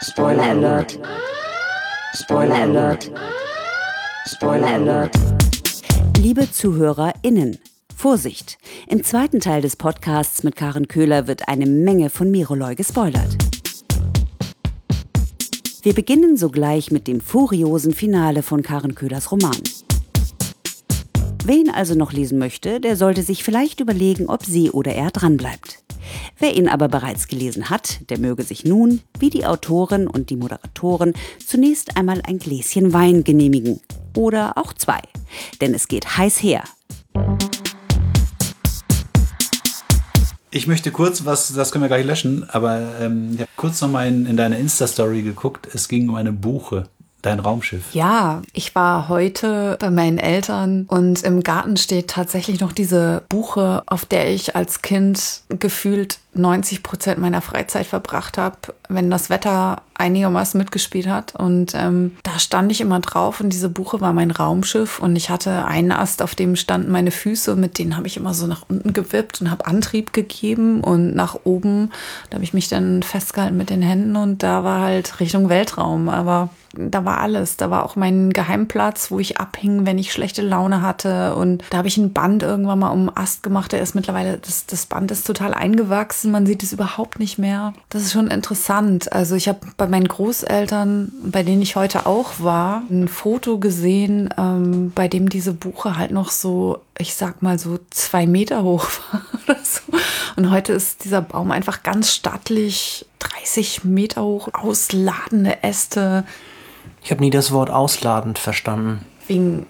Spoiler Alert. Spoiler Alert. Spoiler Alert. Liebe ZuhörerInnen, Vorsicht! Im zweiten Teil des Podcasts mit Karen Köhler wird eine Menge von Miroloy gespoilert. Wir beginnen sogleich mit dem furiosen Finale von Karen Köhlers Roman. Wer ihn also noch lesen möchte, der sollte sich vielleicht überlegen, ob sie oder er dranbleibt. Wer ihn aber bereits gelesen hat, der möge sich nun, wie die Autorin und die Moderatoren, zunächst einmal ein Gläschen Wein genehmigen. Oder auch zwei. Denn es geht heiß her. Ich möchte kurz was, das können wir gleich löschen, aber ähm, ich habe kurz noch mal in, in deine Insta-Story geguckt. Es ging um eine Buche, dein Raumschiff. Ja, ich war heute bei meinen Eltern und im Garten steht tatsächlich noch diese Buche, auf der ich als Kind gefühlt 90 Prozent meiner Freizeit verbracht habe, wenn das Wetter einigermaßen mitgespielt hat. Und ähm, da stand ich immer drauf und diese Buche war mein Raumschiff und ich hatte einen Ast, auf dem standen meine Füße mit denen habe ich immer so nach unten gewippt und habe Antrieb gegeben und nach oben, da habe ich mich dann festgehalten mit den Händen und da war halt Richtung Weltraum. Aber da war alles. Da war auch mein Geheimplatz, wo ich abhing, wenn ich schlechte Laune hatte. Und da habe ich ein Band irgendwann mal um den Ast gemacht. Der ist mittlerweile, das, das Band ist total eingewachsen. Man sieht es überhaupt nicht mehr. Das ist schon interessant. Also ich habe bei meinen Großeltern, bei denen ich heute auch war, ein Foto gesehen, ähm, bei dem diese Buche halt noch so, ich sag mal so zwei Meter hoch war oder so. Und heute ist dieser Baum einfach ganz stattlich, 30 Meter hoch, ausladende Äste. Ich habe nie das Wort ausladend verstanden. Wegen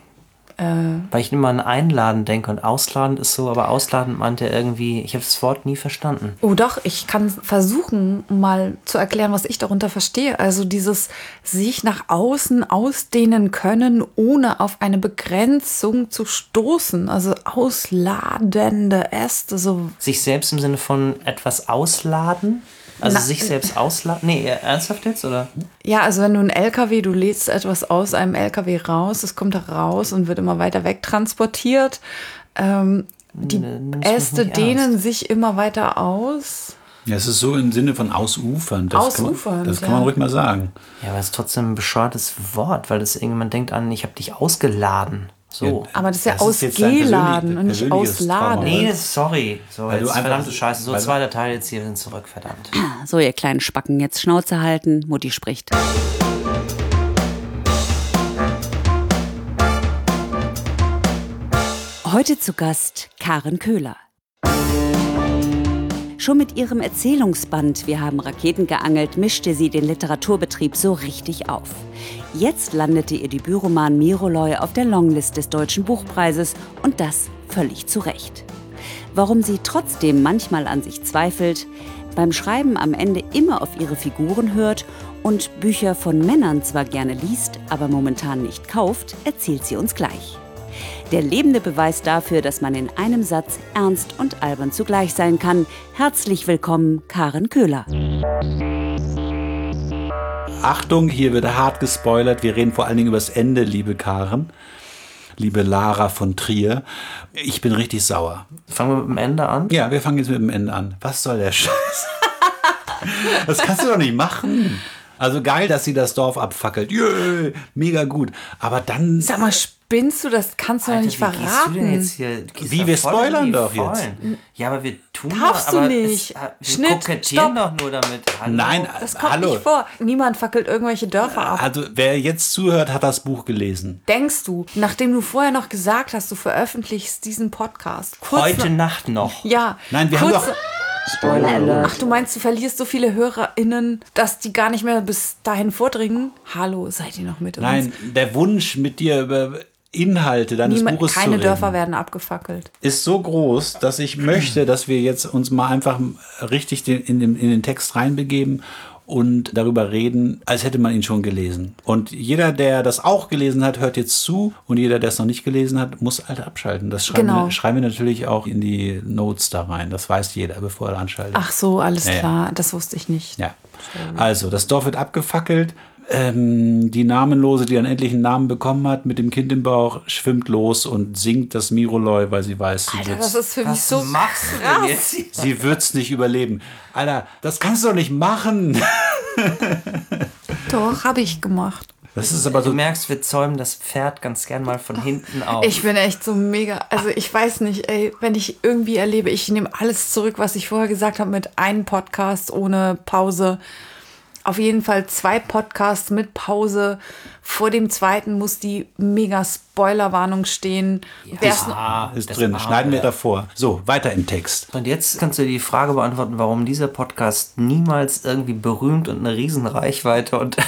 Weil ich immer an einladen denke und ausladend ist so, aber ausladend meint ja irgendwie, ich habe das Wort nie verstanden. Oh doch, ich kann versuchen, mal zu erklären, was ich darunter verstehe. Also dieses sich nach außen ausdehnen können, ohne auf eine Begrenzung zu stoßen. Also ausladende Äste, so Sich selbst im Sinne von etwas ausladen? Also Na- sich selbst ausladen? Nee, ernsthaft jetzt, oder? Ja, also wenn du ein LKW, du lädst etwas aus einem LKW raus, es kommt da raus und wird immer weiter wegtransportiert. Ähm, die mich Äste dehnen ernst. sich immer weiter aus. Ja, es ist so im Sinne von ausufern. Das kann man, Ausufern, das kann ja. man ruhig mal sagen. Ja, aber es ist trotzdem ein bescheuertes Wort, weil das irgendjemand denkt an, ich habe dich ausgeladen. So. Ja. Aber das ist ja Das ist dein ausgeladen persönlich- und nicht ausladen. Trauma, Nee, das, sorry. So, Weil du jetzt einfach- verdammte Scheiße. So, du- zweiter Teil jetzt hier, sind zurück, verdammt. So, ihr kleinen Spacken, jetzt Schnauze halten, Mutti spricht. Heute zu Gast Karen Köhler. Schon mit ihrem Erzählungsband Wir haben Raketen geangelt mischte sie den Literaturbetrieb so richtig auf. Jetzt landete ihr Debütroman Miroloy auf der Longlist des Deutschen Buchpreises und das völlig zu Recht. Warum sie trotzdem manchmal an sich zweifelt, beim Schreiben am Ende immer auf ihre Figuren hört und Bücher von Männern zwar gerne liest, aber momentan nicht kauft, erzählt sie uns gleich. Der lebende Beweis dafür, dass man in einem Satz ernst und albern zugleich sein kann. Herzlich willkommen, Karen Köhler. Achtung, hier wird hart gespoilert. Wir reden vor allen Dingen über das Ende, liebe Karen. Liebe Lara von Trier. Ich bin richtig sauer. Fangen wir mit dem Ende an. Ja, wir fangen jetzt mit dem Ende an. Was soll der Scheiß? Das kannst du doch nicht machen. Also geil, dass sie das Dorf abfackelt. Jö, mega gut. Aber dann. Sag mal, spinnst du? Das kannst du doch nicht wie gehst du denn verraten. jetzt hier? Du gehst Wie, da wir spoilern doch jetzt. Vollen. Ja, aber wir tun Darfst doch, du aber nicht. Es, wir Schnitt, kokettieren stopp. doch nur damit. Hallo? Nein, Das kommt hallo. nicht vor. Niemand fackelt irgendwelche Dörfer ab. Also wer jetzt zuhört, hat das Buch gelesen. Denkst du, nachdem du vorher noch gesagt hast, du veröffentlichst diesen Podcast. kurz Heute nach- Nacht noch. Ja. Nein, wir haben doch- Spoiler Alert. Ach, du meinst, du verlierst so viele HörerInnen, dass die gar nicht mehr bis dahin vordringen? Hallo, seid ihr noch mit uns? Nein, der Wunsch mit dir über Inhalte deines Niemand, Buches zu keine Dörfer werden abgefackelt. ist so groß, dass ich möchte, dass wir jetzt uns mal einfach richtig den, in, den, in den Text reinbegeben und darüber reden, als hätte man ihn schon gelesen. Und jeder, der das auch gelesen hat, hört jetzt zu und jeder, der es noch nicht gelesen hat, muss halt abschalten. Das schreiben, Genau. wir, schreiben wir natürlich auch in die Notes da rein. Das weiß jeder, bevor er anschaltet. Ach so, alles Ja, ja. klar. Das wusste ich nicht. Ja. Also, das Dorf wird abgefackelt. Ähm, die Namenlose, die dann endlich einen Namen bekommen hat, mit dem Kind im Bauch, schwimmt los und singt das Miroloy, weil sie weiß, sie Alter, wird's, das ist für mich Was so machst du krass. denn jetzt? hier? sie wird's nicht überleben. Alter, das kannst du doch nicht machen. Doch, habe ich gemacht. Das ist aber Du so. merkst, wir zäumen das Pferd ganz gern mal von hinten auf. Ich bin echt so mega, also ich weiß nicht, ey, wenn ich irgendwie erlebe, ich nehme alles zurück, was ich vorher gesagt habe, mit einem Podcast ohne Pause. Auf jeden Fall zwei Podcasts mit Pause. Vor dem zweiten muss die mega Spoilerwarnung stehen. Wer's noch- Ah, Ist das drin. Arme. Schneiden wir davor. So, weiter im Text. Und jetzt kannst du die Frage beantworten, warum dieser Podcast niemals irgendwie berühmt und eine Riesenreichweite und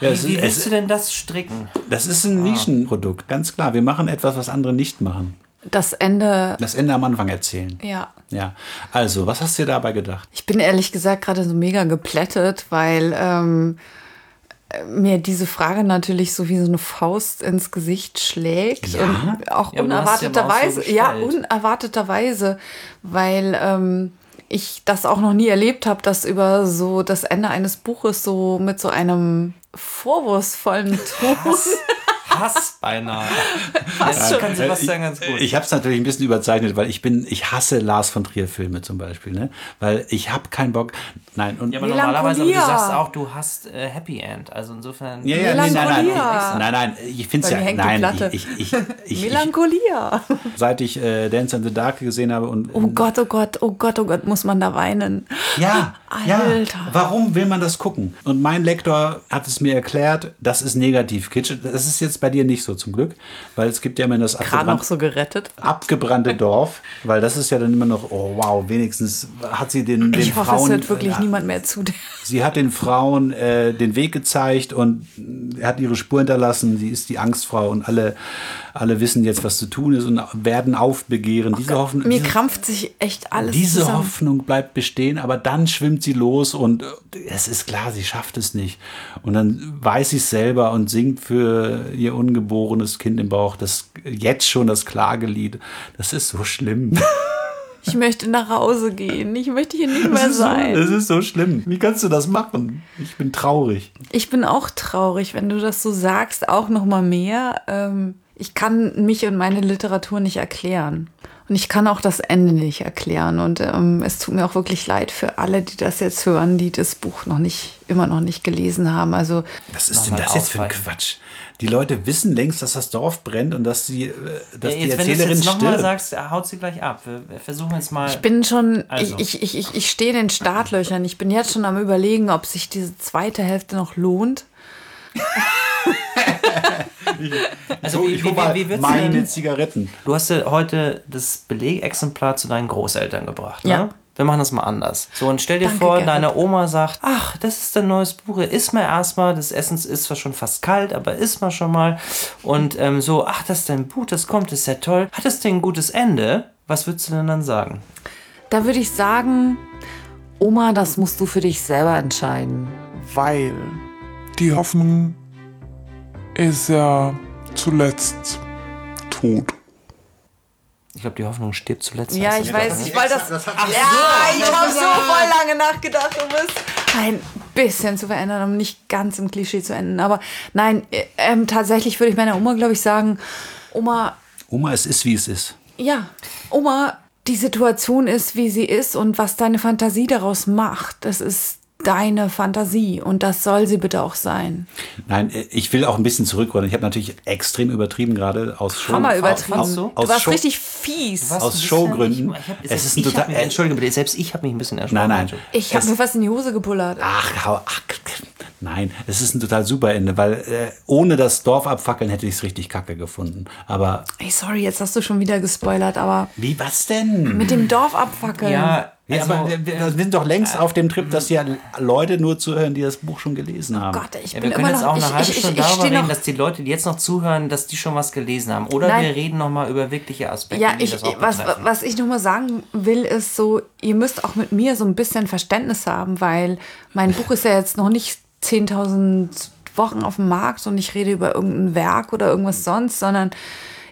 Ja, wie ist, willst du denn das stricken? das ist ein Nischenprodukt, ganz klar. Wir machen etwas, was andere nicht machen. Das Ende, Das Ende am Anfang erzählen. ja. Ja. Also, was hast du dir dabei gedacht? Ich bin ehrlich gesagt gerade so mega geplättet, weil ähm, mir diese Frage natürlich so wie so eine Faust ins Gesicht schlägt. Ja? Und auch Ja, auch so unerwarteterweise. ja, unerwarteterweise, weil ähm, ich das auch noch nie erlebt habe, dass über so das Ende eines Buches so mit so einem vorwurfsvollen Ton. Hass beinahe. Das kann Sebastian ganz gut. Ich habe es natürlich ein bisschen überzeichnet, weil ich bin, ich hasse Lars von Trier Filme zum Beispiel, ne? Weil ich habe keinen Bock. Nein, und ja, aber normalerweise, aber du sagst auch, du hast äh, Happy End. Also insofern. Ja, ja, nee, nein, nein, Melancholia. nein, nein, ich finde es ja, nein, ich, ich, ich, ich, Melancholia. seit ich äh, Dance in the Dark gesehen habe und Oh Gott, oh Gott, oh Gott, oh Gott, muss man da weinen. ja, ja, Alter. warum will man das gucken? Und mein Lektor hat es mir erklärt, das ist negativ Kitsch. Das ist jetzt bei dir nicht so zum Glück, weil es gibt ja immer das noch so gerettet. abgebrannte Dorf, weil das ist ja dann immer noch, oh wow, wenigstens hat sie den, den Ich hoffe, Frauen, es hört wirklich äh, niemand mehr zu. sie hat den Frauen äh, den Weg gezeigt und hat ihre Spur hinterlassen. Sie ist die Angstfrau und alle, alle wissen jetzt, was zu tun ist und werden aufbegehren. diese Hoffnung, Mir diese, krampft sich echt alles diese zusammen. Hoffnung bleibt bestehen, aber dann schwimmt sie los und äh, es ist klar, sie schafft es nicht. Und dann weiß sie es selber und singt für ihr ungeborenes Kind im Bauch das jetzt schon das Klagelied. Das ist so schlimm. Ich möchte nach Hause gehen. Ich möchte hier nicht mehr ist, so, das sein. ist so schlimm. Wie kannst du das machen? Ich bin traurig. Ich bin auch traurig, wenn du das so sagst, auch noch mal mehr. Ähm, ich kann mich und meine Literatur nicht erklären. Und ich kann auch das Ende nicht erklären. Und ähm, es tut mir auch wirklich leid für alle, die das jetzt hören, die das Buch noch nicht, immer noch nicht gelesen haben. Also Was ist denn das jetzt für ein. Quatsch? Die Leute wissen längst, dass das Dorf brennt und dass, sie, äh, dass Ja, die jetzt, wenn du es Erzählerin jetzt nochmal stirbt. sagst, er haut sie gleich ab. Wir, wir versuchen jetzt mal. Ich bin schon, Also. ich, ich, ich, ich stehe in den Startlöchern. Ich bin jetzt schon am überlegen, ob sich diese zweite Hälfte noch lohnt. also, So, wie, ich wie, hol mal wie, wie meine denn? Zigaretten. Du hast ja heute das Belegexemplar zu deinen Großeltern gebracht, ne? Ja. Wir machen das mal anders. So, und stell dir Danke, vor, Gerrit. deine Oma sagt, ach, das ist ein neues Buch, iss mal erstmal, das Essen ist zwar schon fast kalt, aber iss mal schon mal. Und ähm, so, ach, das ist dein Buch, das kommt, das ist ja toll. Hat es denn ein gutes Ende? Was würdest du denn dann sagen? Da würde ich sagen, Oma, das musst du für dich selber entscheiden. weil die Hoffnung ist ja zuletzt tot. Ich glaube, die Hoffnung stirbt zuletzt. Ja, ich das, weiß, ich weil das. ja, ich habe so voll lange nachgedacht, um es ein bisschen zu verändern, um nicht ganz im Klischee zu enden. Aber nein, äh, ähm, tatsächlich würde ich meiner Oma, glaube ich, sagen, Oma, Oma, es ist, wie es ist. ja, Oma, die Situation ist, wie sie ist und was deine Fantasie daraus macht, das ist deine Fantasie und das soll sie bitte auch sein. Nein, ich will auch ein bisschen zurückrollen. Ich habe natürlich extrem übertrieben gerade aus Show. Hammer übertrieben. du? Du Aus warst Show- richtig fies. Aus du Showgründen. Nicht, ich Es selbst ist ein ich total- mich, Entschuldige bitte, selbst ich habe mich ein bisschen erschrocken. Nein, nein. Ich habe mir fast in die Hose gepullert. Ach, hau, ach, nein, es ist ein total super Ende, weil äh, ohne das Dorf abfackeln hätte ich es richtig kacke gefunden. Aber Ey, sorry, jetzt hast du schon wieder gespoilert, aber wie, was denn? mit dem Dorf abfackeln. Ja, Ja, also, aber wir, wir sind doch längst auf dem Trip, dass ja Leute nur zuhören, die das Buch schon gelesen haben. Gott, ich Ja, bin wir können immer jetzt noch. auch eine ich, halbe Stunde darüber reden, noch. dass die Leute, die jetzt noch zuhören, dass die schon was gelesen haben. Oder Nein. wir reden noch mal über wirkliche Aspekte, Ja, ich, das auch was, was ich nur mal sagen will, ist so, ihr müsst auch mit mir so ein bisschen Verständnis haben, weil mein Buch ist ja jetzt noch nicht 10.000 Wochen auf dem Markt und ich rede über irgendein Werk oder irgendwas sonst, sondern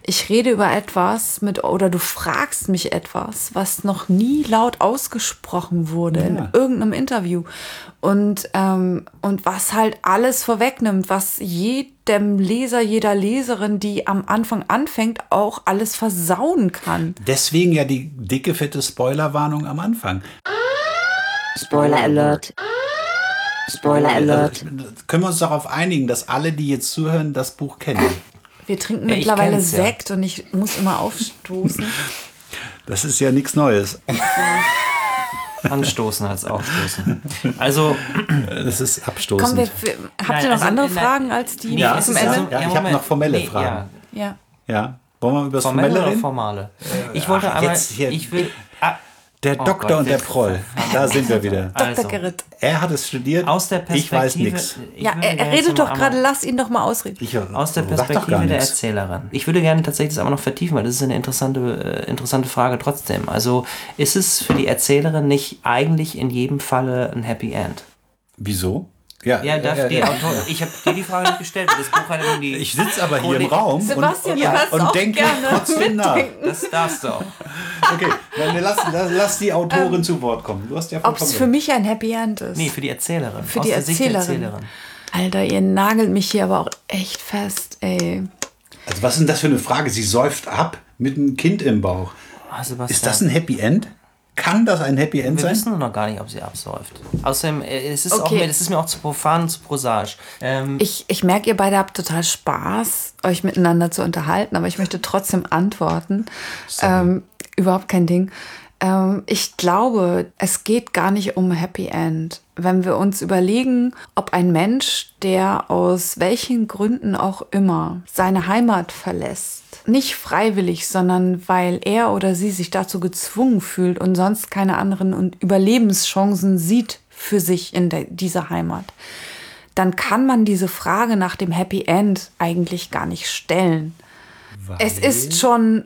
ich rede über etwas mit, oder du fragst mich etwas, was noch nie laut ausgesprochen wurde in irgendeinem Interview. Und, ähm, und was halt alles vorwegnimmt, was jedem Leser, jeder Leserin, die am Anfang anfängt, auch alles versauen kann. Deswegen ja die dicke, fette Spoilerwarnung am Anfang. Spoiler alert. Spoiler alert. Also, können wir uns darauf einigen, dass alle, die jetzt zuhören, das Buch kennen? Wir trinken Ja, mittlerweile kenn's ja. Sekt und ich muss immer aufstoßen. Das ist ja nichts Neues. Anstoßen als Aufstoßen. Also, Das ist Komm, abstoßend. wir, wir, habt Nein, ihr noch also, andere nein, Fragen als die Ja, zum Ende? also- Ja, ich hab noch formelle Fragen. Ja. ja. Wollen wir über das Formelle Formelle oder reden? formale? Ich wollte ach, aber, jetzt hier. ich will, ah, Der Oh Doktor Gott, und der Proll. Da sind wir wieder. Dr. Also, Gerrit. Er hat es studiert. aus der ich weiß Perspektive, nichts. ich Ja, er, er redet doch gerade, lass ihn doch mal ausreden. Ich, Aus der sag doch gar Perspektive der. Erzählerin. Ich würde gerne tatsächlich das aber noch vertiefen, weil das ist eine interessante, äh, interessante Frage trotzdem. Also ist es für die Erzählerin nicht eigentlich in jedem Falle ein Happy End? Wieso? Ja, Ja, darf äh, die äh, Autorin, ich habe dir die Frage nicht gestellt, weil das Buch hat ja die. ich sitze aber hier im Raum Sebastian, und, und, und auch denke gerne trotzdem nach. Das darfst du auch. Okay, dann lass, lass, lass die Autorin zu Wort kommen. Du hast ja Ob es für mich ein Happy End ist? Nee, für die Erzählerin. Für Aus die der Sicht der Erzählerin. Erzählerin. Alter, ihr nagelt mich hier aber auch echt fest, ey. Also was ist denn das für eine Frage? Sie säuft ab mit einem Kind im Bauch. Sebastian. Ist das ein Happy End? Kann das ein Happy End wir sein? wissen nur noch gar nicht, ob sie absäuft. Außerdem, äh, es ist, auch Okay. mir, das ist mir auch zu profan und zu prosaisch. Ähm, Ich, ich merke, ihr beide habt total Spaß, euch miteinander zu unterhalten, aber ich möchte trotzdem antworten. Ähm, überhaupt kein Ding. Ähm, ich glaube, es geht gar nicht um Happy End. Wenn wir uns überlegen, ob ein Mensch, der aus welchen Gründen auch immer seine Heimat verlässt, nicht freiwillig, sondern weil er oder sie sich dazu gezwungen fühlt und sonst keine anderen und Überlebenschancen sieht für sich in dieser Heimat, dann kann man diese Frage nach dem Happy End eigentlich gar nicht stellen. Es ist schon,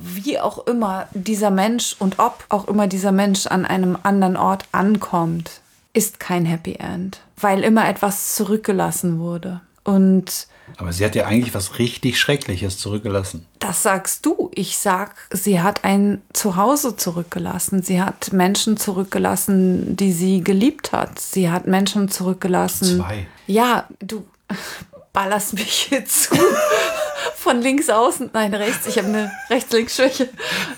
wie auch immer dieser Mensch und ob auch immer dieser Mensch an einem anderen Ort ankommt, ist kein Happy End, weil immer etwas zurückgelassen wurde. Und Aber sie hat ja eigentlich was richtig Schreckliches zurückgelassen. das sagst du. Ich sag, sie hat ein Zuhause zurückgelassen. Sie hat Menschen zurückgelassen, die sie geliebt hat. Sie hat Menschen zurückgelassen. Zwei. Ja, du ballerst mich hier zu. Von links außen, nein, rechts. Ich habe eine Rechts-Links-Schwäche.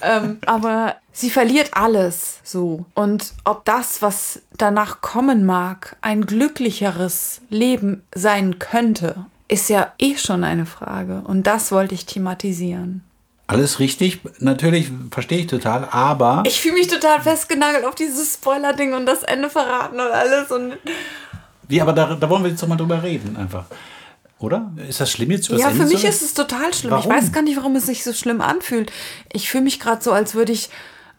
Ähm, aber sie verliert alles so. Und ob das, was danach kommen mag, ein glücklicheres Leben sein könnte, ist ja eh schon eine Frage. Und das wollte ich thematisieren. Alles richtig, natürlich verstehe ich total, aber Ich fühle mich total festgenagelt auf dieses Spoiler-Ding und das Ende verraten und alles. Und wie, aber da, da wollen wir jetzt doch mal drüber reden einfach. Oder? Ist das schlimm jetzt? ja, für mich ist es total schlimm. Warum? Ich weiß gar nicht, warum es sich so schlimm anfühlt. Ich fühle mich gerade so, als würde ich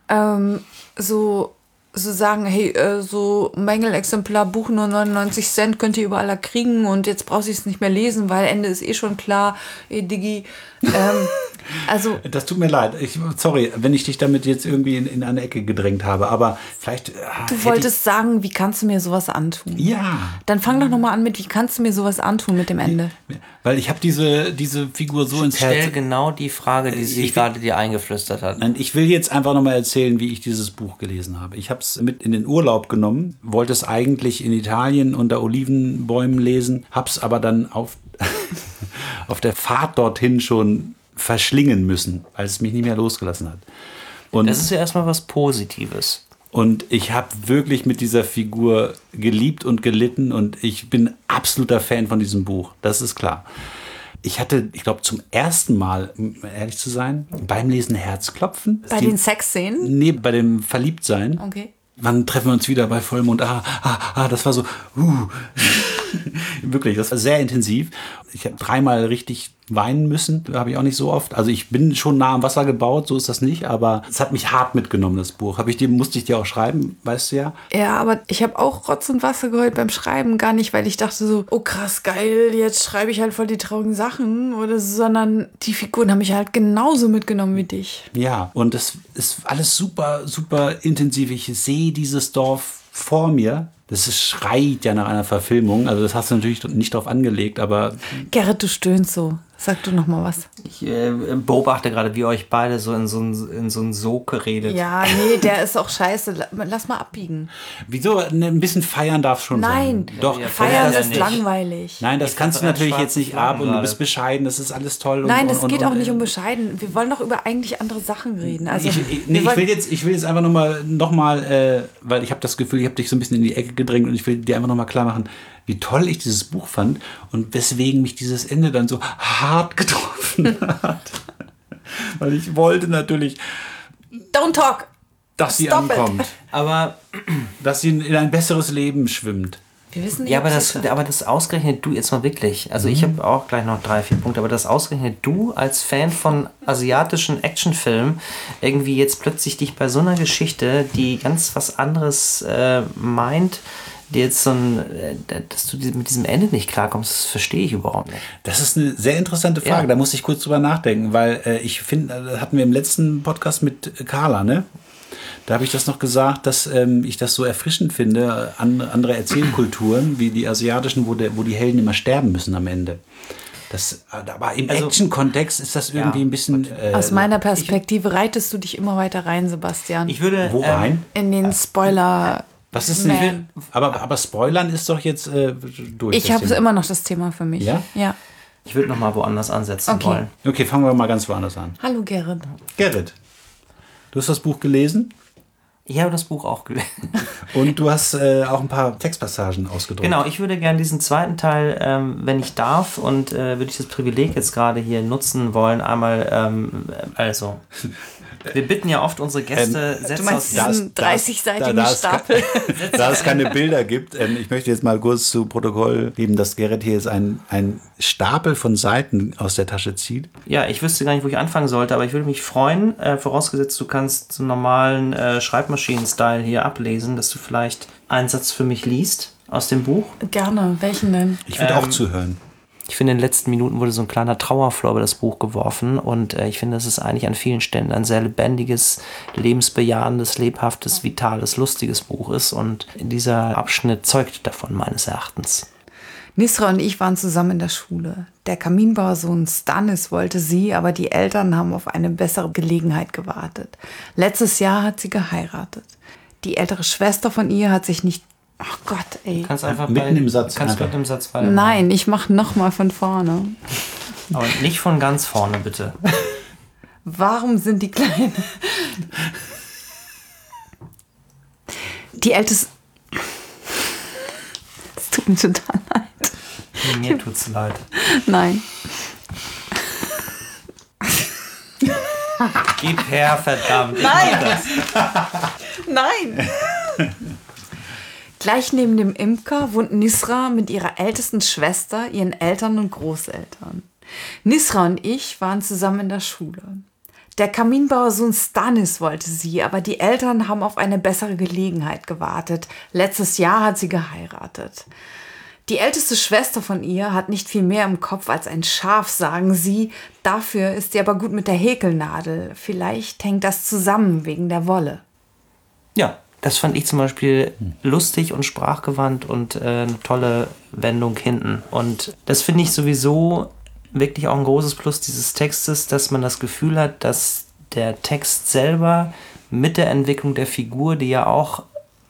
ähm, so, so sagen, hey, äh, so Mängelexemplar, Buch nur 99 Cent, könnt ihr überall kriegen und jetzt brauchst du es nicht mehr lesen, weil Ende ist eh schon klar. Ey, Diggi. Ähm, also, Das tut mir leid. Ich, sorry, wenn ich dich damit jetzt irgendwie in, in eine Ecke gedrängt habe, aber vielleicht. ah, du wolltest sagen, wie kannst du mir sowas antun? Ja. Dann fang doch nochmal an mit, wie kannst du mir sowas antun mit dem Ende? Weil ich habe diese, diese Figur so ins stell Herz. genau die Frage, die sie Ich will- gerade dir eingeflüstert hat. Nein, ich will jetzt einfach nochmal erzählen, wie ich dieses Buch gelesen habe. Ich habe es mit in den Urlaub genommen, wollte es eigentlich in Italien unter Olivenbäumen lesen, habe es aber dann auf, auf der Fahrt dorthin schon verschlingen müssen, weil es mich nicht mehr losgelassen hat. Und, Das ist ja erstmal was Positives. und ich habe wirklich mit dieser Figur geliebt und gelitten und ich bin absoluter Fan von diesem Buch, das ist klar. Ich hatte, ich glaube, zum ersten Mal, um ehrlich zu sein, beim Lesen Herzklopfen. Bei Die- den Sexszenen? Nee, bei dem Verliebtsein. Okay. Wann treffen wir uns wieder bei Vollmond? Ah, ah, ah, das war so, uh. Wirklich, das war sehr intensiv. Ich habe dreimal richtig weinen müssen, habe ich auch nicht so oft. Also ich bin schon nah am Wasser gebaut, so ist das nicht, aber es hat mich hart mitgenommen, das Buch. Habe ich dir, musste ich dir auch schreiben, weißt du ja. Ja, aber ich habe auch Rotz und Wasser geheult beim Schreiben. Gar nicht, weil ich dachte so, oh krass, geil, jetzt schreibe ich halt voll die traurigen Sachen. Oder so, sondern die Figuren haben mich halt genauso mitgenommen wie dich. Ja, und das ist alles super, super intensiv. Ich sehe dieses Dorf vor mir Das schreit ja nach einer Verfilmung. Also das hast du natürlich nicht drauf angelegt, aber Gerrit, du stöhnst so. Sag du noch mal was. Ich äh, beobachte gerade, wie ihr euch beide so in so ein, in so ein Sog redet. Ja, nee, der ist auch scheiße. La- Lass mal abbiegen. wieso? Ne, Ein bisschen feiern darf schon Nein, sein. Doch. Ja, Feiern das ist nicht. langweilig. Nein, das Ich kannst du natürlich jetzt nicht ab und du bist bescheiden, das ist alles toll. Und, Nein, und, es und, geht und, auch nicht um bescheiden. Wir wollen doch über eigentlich andere Sachen reden. Also, ich, ich, nee, ich, will jetzt, ich will jetzt einfach nochmal, noch mal, äh, weil ich habe das Gefühl, ich habe dich so ein bisschen in die Ecke gedrängt und ich will dir einfach nochmal klar machen, wie toll ich dieses Buch fand und weswegen mich dieses Ende dann so hart getroffen hat. weil ich wollte natürlich, Don't talk! dass sie Stop it. ankommt, Aber dass sie in, in ein besseres Leben schwimmt. Wir wissen nicht, Ja, aber das, aber das ausgerechnet du jetzt mal wirklich. Also ich habe auch gleich noch drei, vier Punkte, aber das ausgerechnet du als Fan von asiatischen Actionfilmen irgendwie jetzt plötzlich dich bei so einer Geschichte, die ganz was anderes äh, meint, dir jetzt so ein, äh, dass du mit diesem Ende nicht klarkommst, das verstehe ich überhaupt nicht. Das ist eine sehr interessante Frage. Ja. Da muss ich kurz drüber nachdenken, weil äh, ich finde, äh, das hatten wir im letzten Podcast mit Carla, ne? Da habe ich das noch gesagt, dass ähm, ich das so erfrischend finde, äh, an, andere Erzählkulturen wie die asiatischen, wo, der, wo die Helden immer sterben müssen am Ende. Das, aber im Also- Action-Kontext ist das irgendwie Ja. ein bisschen. Äh, Aus meiner Perspektive reitest du dich immer weiter rein, Sebastian. Ich würde. wo ähm, rein? in den Spoiler. Was ist denn? Aber, aber Spoilern ist doch jetzt äh, durch. Ich habe immer noch das Thema für mich. Ja? Ja. Ich würde noch mal woanders ansetzen Okay. wollen. Okay, fangen wir mal ganz woanders an. Hallo Gerrit. Gerrit, du hast das Buch gelesen Ich habe das Buch auch gelesen. und du hast äh, auch ein paar Textpassagen ausgedruckt. Genau, ich würde gerne diesen zweiten Teil, ähm, wenn ich darf, und äh, würde ich das Privileg jetzt gerade hier nutzen wollen, einmal, ähm, also, wir bitten ja oft unsere Gäste, Du Sätze aus diesen 30-seitigen da es ke- Stapel? da es keine Bilder gibt, ähm, ich möchte jetzt mal kurz zu Protokoll geben, dass Gerrit hier jetzt einen, einen Stapel von Seiten aus der Tasche zieht. Ja, ich wüsste gar nicht, wo ich anfangen sollte, aber ich würde mich freuen, äh, vorausgesetzt, du kannst zum normalen äh, Schreibmaschinen-Style hier ablesen, dass du vielleicht einen Satz für mich liest aus dem Buch. Gerne. Welchen denn? Ich würde Ähm, auch zuhören. Ich finde, in den letzten Minuten wurde so ein kleiner Trauerflor über das Buch geworfen und äh, ich finde, dass es eigentlich an vielen Stellen ein sehr lebendiges, lebensbejahendes, lebhaftes, vitales, lustiges Buch ist und dieser Abschnitt zeugt davon meines Erachtens. Nisra und ich waren zusammen in der Schule. Der Kaminbauersohn Stanis wollte sie, aber die Eltern haben auf eine bessere Gelegenheit gewartet. Letztes Jahr hat sie geheiratet. Die ältere Schwester von ihr hat sich nicht. Ach Gott, ey. Kannst einfach Mitten bei, im Satz Kannst einfach. mitten im Satz weitermachen. Nein, ich mach noch mal von vorne. Aber nicht von ganz vorne, bitte. Warum sind die Kleinen? Die älteste. Es tut mir total leid. Mir tut's leid. Nein. Gib her, verdammt. Ich mach das. Nein! Gleich neben dem Imker wohnt Nisra mit ihrer ältesten Schwester, ihren Eltern und Großeltern. Nisra und ich waren zusammen in der Schule. Der Kaminbauersohn Stanis wollte sie, aber die Eltern haben auf eine bessere Gelegenheit gewartet. Letztes Jahr hat sie geheiratet. Die älteste Schwester von ihr hat nicht viel mehr im Kopf als ein Schaf, sagen sie. Dafür ist sie aber gut mit der Häkelnadel. Vielleicht hängt das zusammen wegen der Wolle. Ja, das fand ich zum Beispiel lustig und sprachgewandt und äh, eine tolle Wendung hinten. Und das finde ich sowieso wirklich auch ein großes Plus dieses Textes, dass man das Gefühl hat, dass der Text selber mit der Entwicklung der Figur, die ja auch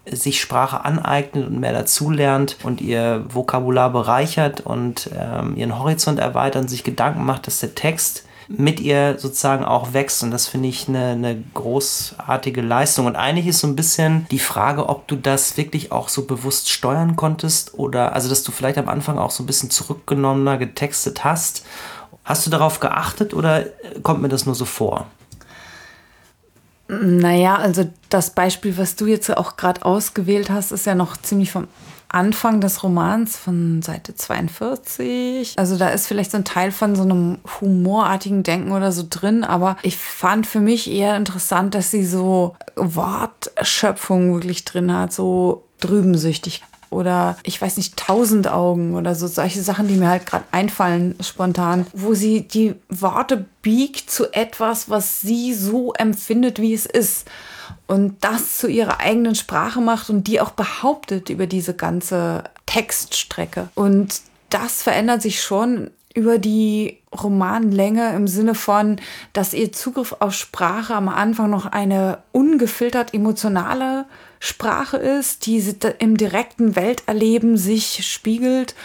sich Sprache aneignet und mehr dazulernt und ihr Vokabular bereichert und ähm, ihren Horizont erweitert und sich Gedanken macht, dass der Text mit ihr sozusagen auch wächst. Und das finde ich eine, eine großartige Leistung. Und eigentlich ist so ein bisschen die Frage, ob du das wirklich auch so bewusst steuern konntest oder also, dass du vielleicht am Anfang auch so ein bisschen zurückgenommener getextet hast. Hast du darauf geachtet oder kommt mir das nur so vor? Naja, also das Beispiel, was du jetzt auch gerade ausgewählt hast, ist ja noch ziemlich vom Anfang des Romans von Seite 42. Also da ist vielleicht so ein Teil von so einem humorartigen Denken oder so drin, aber ich fand für mich eher interessant, dass sie so Wortschöpfung wirklich drin hat, so drübensüchtig oder ich weiß nicht, tausend Augen oder so solche Sachen, die mir halt gerade einfallen spontan, wo sie die Worte biegt zu etwas, was sie so empfindet, wie es ist. Und das zu ihrer eigenen Sprache macht und die auch behauptet über diese ganze Textstrecke. Und das verändert sich schon über die Romanlänge im Sinne von, dass ihr Zugriff auf Sprache am Anfang noch eine ungefiltert emotionale Sprache ist, die im direkten Welterleben sich spiegelt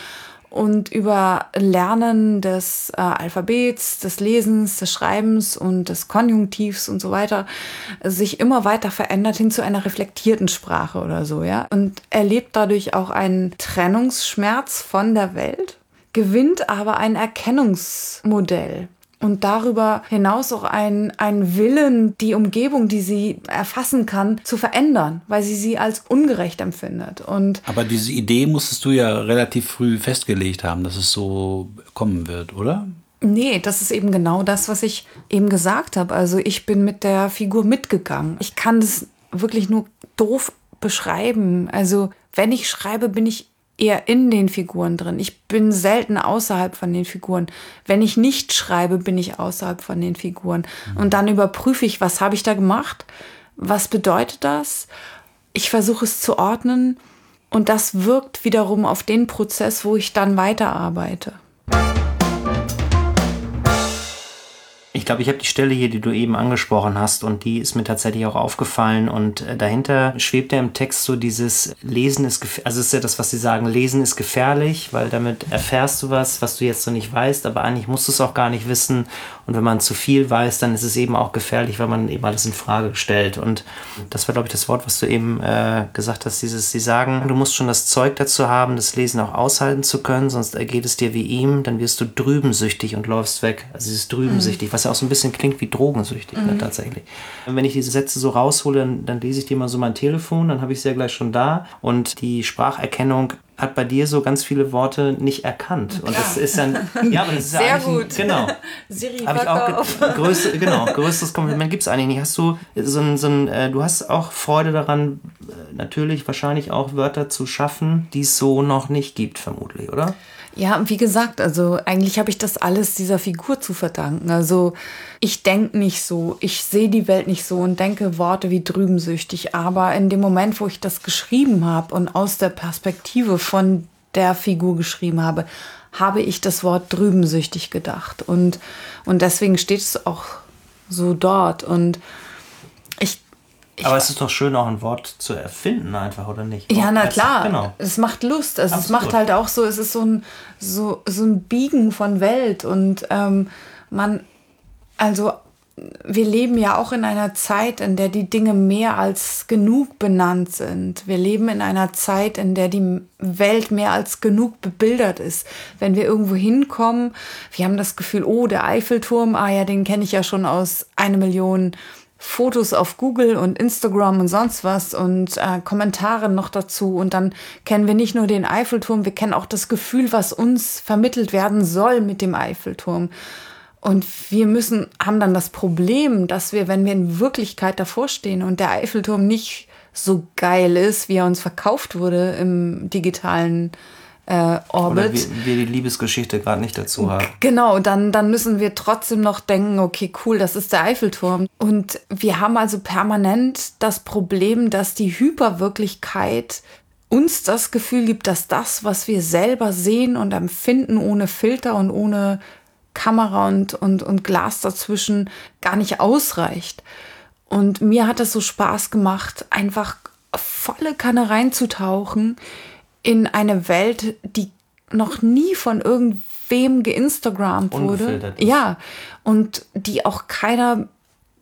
und über Lernen des äh, Alphabets, des Lesens, des Schreibens und des Konjunktivs und so weiter sich immer weiter verändert hin zu einer reflektierten Sprache oder so, ja. Und erlebt dadurch auch einen Trennungsschmerz von der Welt, gewinnt aber ein Erkennungsmodell und darüber hinaus auch ein, ein Willen, die Umgebung, die sie erfassen kann, zu verändern, weil sie sie als ungerecht empfindet. Und Aber diese Idee musstest du ja relativ früh festgelegt haben, dass es so kommen wird, oder? Nee, das ist eben genau das, was ich eben gesagt habe. Also ich bin mit der Figur mitgegangen. Ich kann das wirklich nur doof beschreiben. Also wenn ich schreibe, bin ich eher in den Figuren drin. Ich bin selten außerhalb von den Figuren. Wenn ich nicht schreibe, bin ich außerhalb von den Figuren. Und dann überprüfe ich, was habe ich da gemacht? Was bedeutet das? Ich versuche es zu ordnen und das wirkt wiederum auf den Prozess, wo ich dann weiterarbeite. Ich glaube, ich habe die Stelle hier, die du eben angesprochen hast, und die ist mir tatsächlich auch aufgefallen. Und äh, dahinter schwebt ja im Text so dieses Lesen ist, also es ist ja das, was sie sagen, Lesen ist gefährlich, weil damit erfährst du was, was du jetzt noch nicht weißt, aber eigentlich musst du es auch gar nicht wissen. Und wenn man zu viel weiß, dann ist es eben auch gefährlich, weil man eben alles in Frage stellt. Und das war, glaube ich, das Wort, was du eben äh, gesagt hast, dieses, sie sagen, du musst schon das Zeug dazu haben, das Lesen auch aushalten zu können, sonst ergeht es dir wie ihm, dann wirst du drübensüchtig und läufst weg. Also dieses drübensüchtig, mhm. was ja auch so ein bisschen klingt wie drogensüchtig, ne, mhm. ne, tatsächlich. Und wenn ich diese Sätze so raushole, dann, dann lese ich dir mal so mein Telefon, dann habe ich sie ja gleich schon da. Und die Spracherkennung hat bei dir so ganz viele Worte nicht erkannt. Und das ist dann, ja, aber das ist Sehr ja gut. Ein, genau. Siri, ich auch größte, genau, größtes Kompliment gibt es eigentlich nicht. Hast du so ein, so ein äh, du hast auch Freude daran, äh, natürlich wahrscheinlich auch Wörter zu schaffen, die es so noch nicht gibt, vermutlich, oder? Ja, wie gesagt, also eigentlich habe ich das alles dieser Figur zu verdanken. Also ich denke nicht so, ich sehe die Welt nicht so und denke Worte wie drübensüchtig. Aber in dem Moment, wo ich das geschrieben habe und aus der Perspektive von der Figur geschrieben habe, habe ich das Wort drübensüchtig gedacht. Und, und deswegen steht es auch so dort. Und ich Aber es ist doch schön, auch ein Wort zu erfinden, einfach, oder nicht? Ja, na klar. Genau. Es macht Lust. Also Absolut. es macht halt auch so, es ist so ein, so, so ein Biegen von Welt. Und ähm, man, also wir leben ja auch in einer Zeit, in der die Dinge mehr als genug benannt sind. Wir leben in einer Zeit, in der die Welt mehr als genug bebildert ist. Wenn wir irgendwo hinkommen, wir haben das Gefühl, oh, der Eiffelturm, ah ja, den kenne ich ja schon aus eine Million Fotos auf Google und Instagram und sonst was und äh, Kommentare noch dazu. Und dann kennen wir nicht nur den Eiffelturm, wir kennen auch das Gefühl, was uns vermittelt werden soll mit dem Eiffelturm. Und wir müssen, haben dann das Problem, dass wir, wenn wir in Wirklichkeit davor stehen und der Eiffelturm nicht so geil ist, wie er uns verkauft wurde im digitalen äh, Orbit. Oder wir, wir die Liebesgeschichte gerade nicht dazu haben. Genau, dann, dann müssen wir trotzdem noch denken, okay, cool, das ist der Eiffelturm. Und wir haben also permanent das Problem, dass die Hyperwirklichkeit uns das Gefühl gibt, dass das, was wir selber sehen und empfinden, ohne Filter und ohne Kamera und, und, und Glas dazwischen, gar nicht ausreicht. Und mir hat es so Spaß gemacht, einfach volle Kanne reinzutauchen in eine Welt, die noch nie von irgendwem geinstagrammt wurde. Ja, und die auch keiner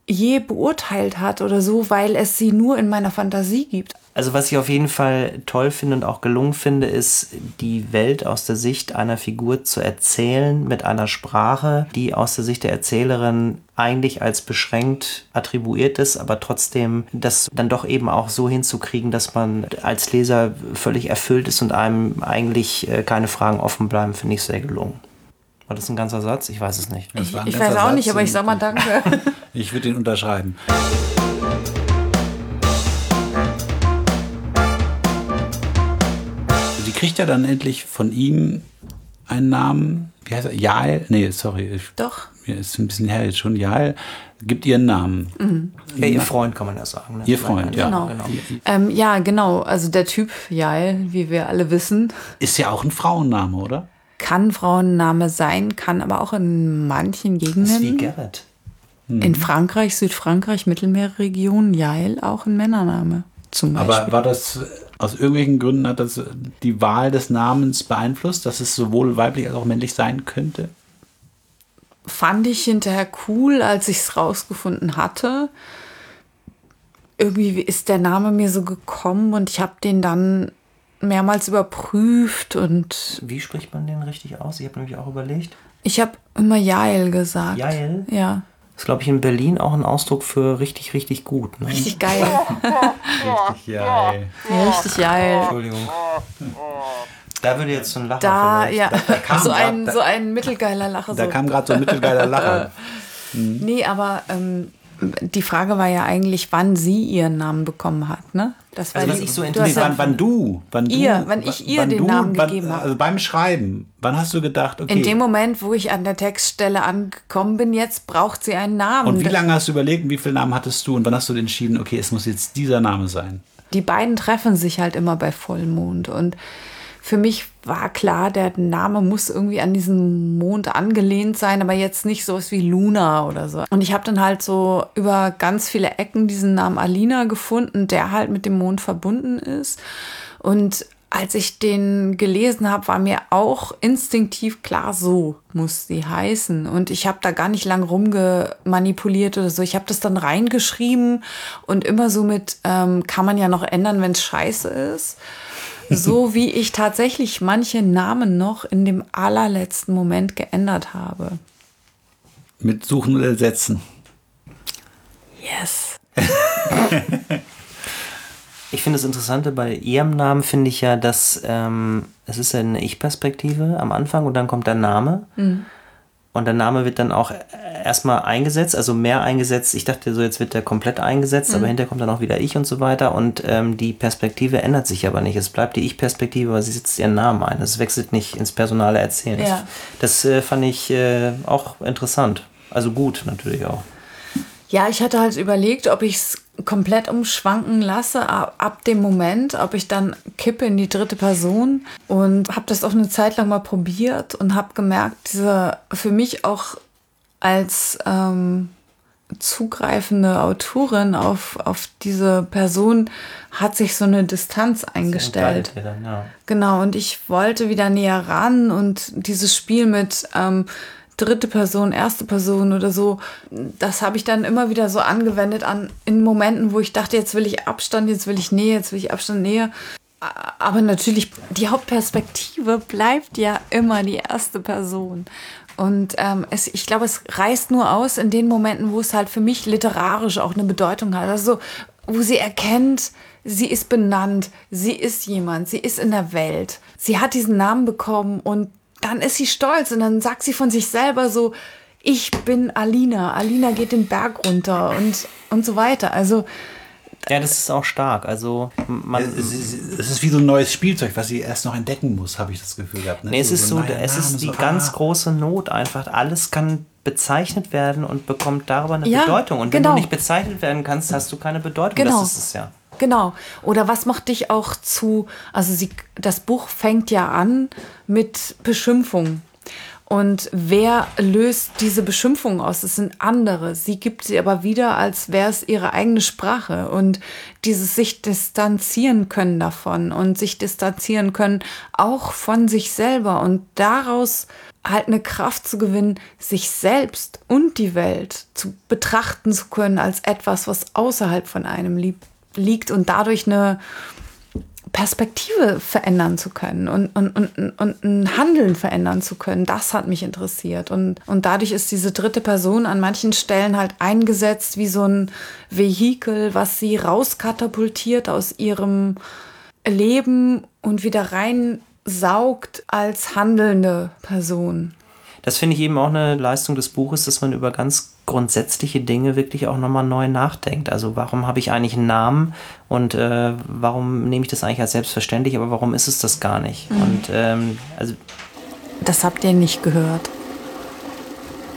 je beurteilt hat oder so, weil es sie nur in meiner Fantasie gibt. Also was ich auf jeden Fall toll finde und auch gelungen finde, ist die Welt aus der Sicht einer Figur zu erzählen mit einer Sprache, die aus der Sicht der Erzählerin eigentlich als beschränkt attribuiert ist, aber trotzdem das dann doch eben auch so hinzukriegen, dass man als Leser völlig erfüllt ist und einem eigentlich äh, keine Fragen offen bleiben, finde ich sehr gelungen. War das ein ganzer Satz? Ich weiß es nicht. Ich, ich weiß auch Satz nicht, aber ich sag mal Danke. ich würde ihn unterschreiben. Kriegt ja dann endlich von ihm einen Namen. Wie heißt er? Jael? Nee, sorry. Doch. ist ein bisschen her jetzt schon, Jael, gibt ihren Namen. Ja, ihr Freund kann man ja sagen. Ne? Ihr Freund, ja. Genau. genau. Ähm, ja, genau. Also der Typ Jael, wie wir alle wissen, Ist ja auch ein Frauenname, oder? kann Frauenname sein, kann aber auch in manchen Das ist wie Gegenden, Gerrit. in Frankreich, Südfrankreich, Mittelmeerregion, Jael auch ein Männername zum Beispiel. Aber war das aus irgendwelchen Gründen hat das die Wahl des Namens beeinflusst, dass es sowohl weiblich als auch männlich sein könnte? fand ich hinterher cool, als ich es rausgefunden hatte. Irgendwie ist der Name mir so gekommen und ich habe den dann mehrmals überprüft und Wie spricht man den richtig aus? Ich habe nämlich auch überlegt. ich habe immer Jael gesagt. Jael? Ja, ist, glaube ich, in Berlin auch ein Ausdruck für richtig, richtig gut. Ne? richtig geil. Ja, Ja, richtig Jael. Entschuldigung. Da würde jetzt so ein Lacher Da, vielleicht. ja, kam so grad- ein, da- so ein mittelgeiler Lacher. Da so. kam gerade so ein mittelgeiler Lacher. Nee, aber ähm, die Frage war ja eigentlich, wann sie ihren Namen bekommen hat, ne? Das war Also, was ich so du interessiert- hast Nee, wann, wann du, wann du, Ihr, wann ich ihr den Namen gegeben habe. Also beim Schreiben, wann hast du gedacht, okay. In dem Moment, wo ich an der Textstelle angekommen bin, jetzt braucht sie einen Namen. und wie lange hast du überlegt, wie viele Namen hattest du und wann hast du entschieden, okay, es muss jetzt dieser Name sein? Die beiden treffen sich halt immer bei Vollmond. Und für mich war klar, der Name muss irgendwie an diesen Mond angelehnt sein, aber jetzt nicht sowas wie Luna oder so. Und ich habe dann halt so über ganz viele Ecken diesen Namen Alina gefunden, der halt mit dem Mond verbunden ist. Und als ich den gelesen habe, war mir auch instinktiv klar, so muss sie heißen. Und ich habe da gar nicht lang rumgemanipuliert oder so. Ich habe das dann reingeschrieben und immer so mit, ähm, kann man ja noch ändern, wenn es scheiße ist. So wie ich tatsächlich manche Namen noch in dem allerletzten Moment geändert habe. Mit Suchen und Ersetzen. Yes. Ich finde das Interessante bei ihrem Namen, finde ich ja, dass ähm, es ist ja eine Ich-Perspektive am Anfang und dann kommt der Name. Und der Name wird dann auch erstmal eingesetzt, also mehr eingesetzt. Ich dachte so, jetzt wird der komplett eingesetzt, aber hinterher kommt dann auch wieder ich und so weiter. Und ähm, die Perspektive ändert sich aber nicht. Es bleibt die Ich-Perspektive, aber sie setzt ihren Namen ein. Es wechselt nicht ins personale Erzählen. Ja. Das äh, fand ich äh, auch interessant. Also gut natürlich auch. Ja, ich hatte halt überlegt, ob ich es komplett umschwanken lasse ab, dem Moment, ob ich dann kippe in die dritte Person und habe das auch eine Zeit lang mal probiert und habe gemerkt, diese für mich auch als ähm, zugreifende Autorin auf, auf diese Person hat sich so eine Distanz eingestellt. Dann, ja. Genau, und ich wollte wieder näher ran und dieses Spiel mit ähm, dritte Person, erste Person oder so, das habe ich dann immer wieder so angewendet an in Momenten, wo ich dachte, jetzt will ich Abstand, jetzt will ich Nähe, jetzt will ich Abstand, Nähe. Aber natürlich, die Hauptperspektive bleibt ja immer die erste Person. Und ähm, es, ich glaube, es reißt nur aus in den Momenten, wo es halt für mich literarisch auch eine Bedeutung hat. Also, wo sie erkennt, sie ist benannt, sie ist jemand, sie ist in der Welt. Sie hat diesen Namen bekommen und dann ist sie stolz und dann sagt sie von sich selber so, ich bin Alina, Alina geht den Berg runter und, und so weiter. Also, Ja, das ist auch stark. Also man, Es ist, es ist wie so ein neues Spielzeug, was sie erst noch entdecken muss, habe ich das Gefühl gehabt. Ne? Nee, es ist so, neuer es ist die so, ganz ah. große Not einfach. Alles kann bezeichnet werden und bekommt darüber eine Ja, Bedeutung. Und wenn genau. du nicht bezeichnet werden kannst, hast du keine Bedeutung. Genau. Das ist es ja. Genau. Oder was macht dich auch zu, also sie, das Buch fängt ja an mit Beschimpfung. Und wer löst diese Beschimpfung aus? Es sind andere. Sie gibt sie aber wieder, als wäre es ihre eigene Sprache. Und dieses sich distanzieren können davon und sich distanzieren können auch von sich selber und daraus halt eine Kraft zu gewinnen, sich selbst und die Welt zu betrachten zu können als etwas, was außerhalb von einem lieb liegt und dadurch eine Perspektive verändern zu können und, und, und, und ein Handeln verändern zu können, das hat mich interessiert. Und, und dadurch ist diese dritte Person an manchen Stellen halt eingesetzt wie so ein Vehikel, was sie rauskatapultiert aus ihrem Leben und wieder reinsaugt als handelnde Person. Das finde ich eben auch eine Leistung des Buches, dass man über ganz grundsätzliche Dinge wirklich auch nochmal neu nachdenkt. Also warum habe ich eigentlich einen Namen und äh, warum nehme ich das eigentlich als selbstverständlich, aber warum ist es das gar nicht? Und ähm, also Das habt ihr nicht gehört.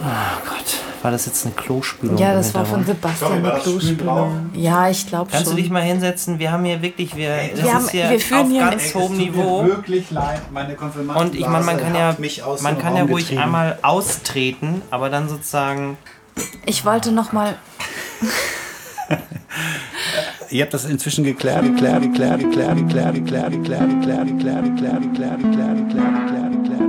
Oh Gott, war das jetzt eine Klospülung? Ja, das war von? Sebastian eine Klospülung. Ja, ich glaube schon. Kannst du dich mal hinsetzen? Wir haben hier wirklich, wir, das Wir haben- wir führen auf hier- ganz hohem Niveau. wirklich leid, meine Konfirmanden. Und ich meine, man kann ja, mich aus man kann ja ruhig getrieben. einmal austreten, aber dann sozusagen. ich wollte noch mal Ihr habt das inzwischen geklärt, geklärt, geklärt, geklärt, geklärt, geklärt, geklärt, geklärt, geklärt, geklärt, geklärt, geklärt, geklärt, geklärt,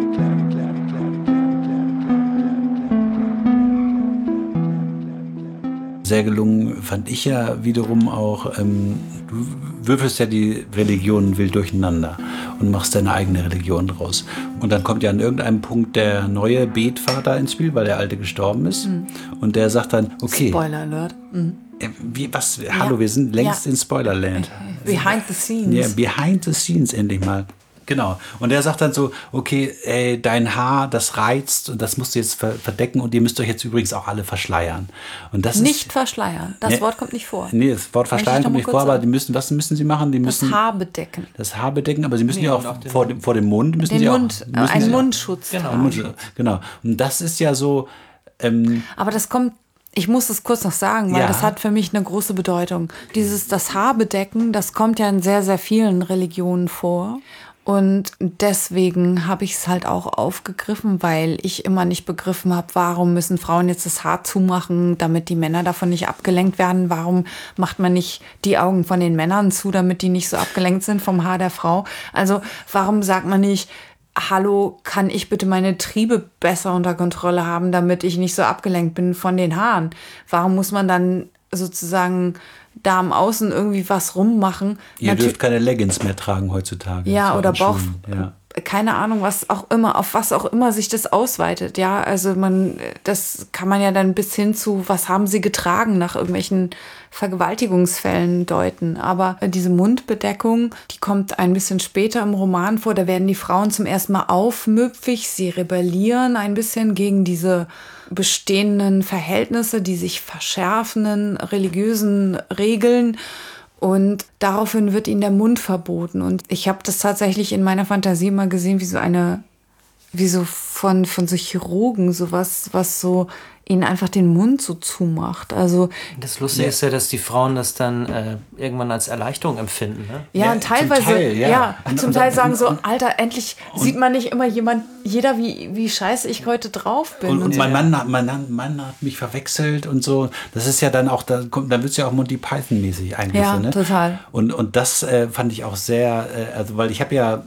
Sehr gelungen fand ich ja wiederum auch, ähm, du würfelst ja die Religionen wild durcheinander und machst deine eigene Religion draus. Und dann kommt ja an irgendeinem Punkt der neue Betvater ins Spiel, weil der alte gestorben ist. Und der sagt dann, okay, Spoiler Alert. Mhm. äh, Wie, was? Hallo, wir sind längst Ja. in Spoilerland. Behind the scenes. Ja, behind the scenes endlich mal. Genau. Und der sagt dann so, okay, ey, dein Haar, das reizt und das musst du jetzt ver verdecken und ihr müsst euch jetzt übrigens auch alle verschleiern. Und das Nicht ist, verschleiern. Das Nee. Wort kommt nicht vor. Nee, das Wort verschleiern kommt nicht vor, aber die müssen, was müssen sie machen? Die Das müssen Haar bedecken. das Haar bedecken, aber sie müssen Nee, ja auch auch den vor dem, vor dem Mund müssen Den sie Mund, auch, müssen einen sie Mundschutz Genau. Genau. Und das ist ja so, ähm, Aber das kommt, ich muss es kurz noch sagen, weil Ja. das hat für mich eine große Bedeutung. Dieses, das Haar bedecken, das kommt ja in sehr, sehr vielen Religionen vor. Und deswegen habe ich es halt auch aufgegriffen, weil ich immer nicht begriffen habe, warum müssen Frauen jetzt das Haar zumachen, damit die Männer davon nicht abgelenkt werden. Warum macht man nicht die Augen von den Männern zu, damit die nicht so abgelenkt sind vom Haar der Frau? Also warum sagt man nicht, Hallo, kann ich bitte meine Triebe besser unter Kontrolle haben, damit ich nicht so abgelenkt bin von den Haaren? Warum muss man dann sozusagen da am Außen irgendwie was rummachen? ihr Natür- dürft keine Leggings mehr tragen heutzutage. ja, oder Bauch. Ja. Keine Ahnung, was auch immer, auf was auch immer sich das ausweitet. Ja, also man, das kann man ja dann bis hin zu, was haben sie getragen, nach irgendwelchen Vergewaltigungsfällen deuten. Aber diese Mundbedeckung, die kommt ein bisschen später im Roman vor. Da werden die Frauen zum ersten Mal aufmüpfig. Sie rebellieren ein bisschen gegen diese bestehenden Verhältnisse, die sich verschärfenden religiösen Regeln. Und daraufhin wird ihnen der Mund verboten. Und ich habe das tatsächlich in meiner Fantasie mal gesehen, wie so eine, wie so von, von so Chirurgen, sowas, was so ihnen einfach den Mund so zumacht. Also Das Lustige ist ja, dass die Frauen das dann äh, irgendwann als Erleichterung empfinden. Ne? ja, Ja, und zum teilweise, Teil, ja. ja, Und- zum und- Teil sagen so, Alter, endlich sieht man nicht immer jemand, jeder, wie, wie scheiße ich heute drauf bin. Und, und mein, Mann, hat- mein Mann- Mann hat mich verwechselt und so. Das ist ja dann auch, da kommt, dann wird es ja auch Monty Python-mäßig eigentlich. Ja, so, ne? total. Und, und das äh, fand ich auch sehr, äh, also weil ich habe ja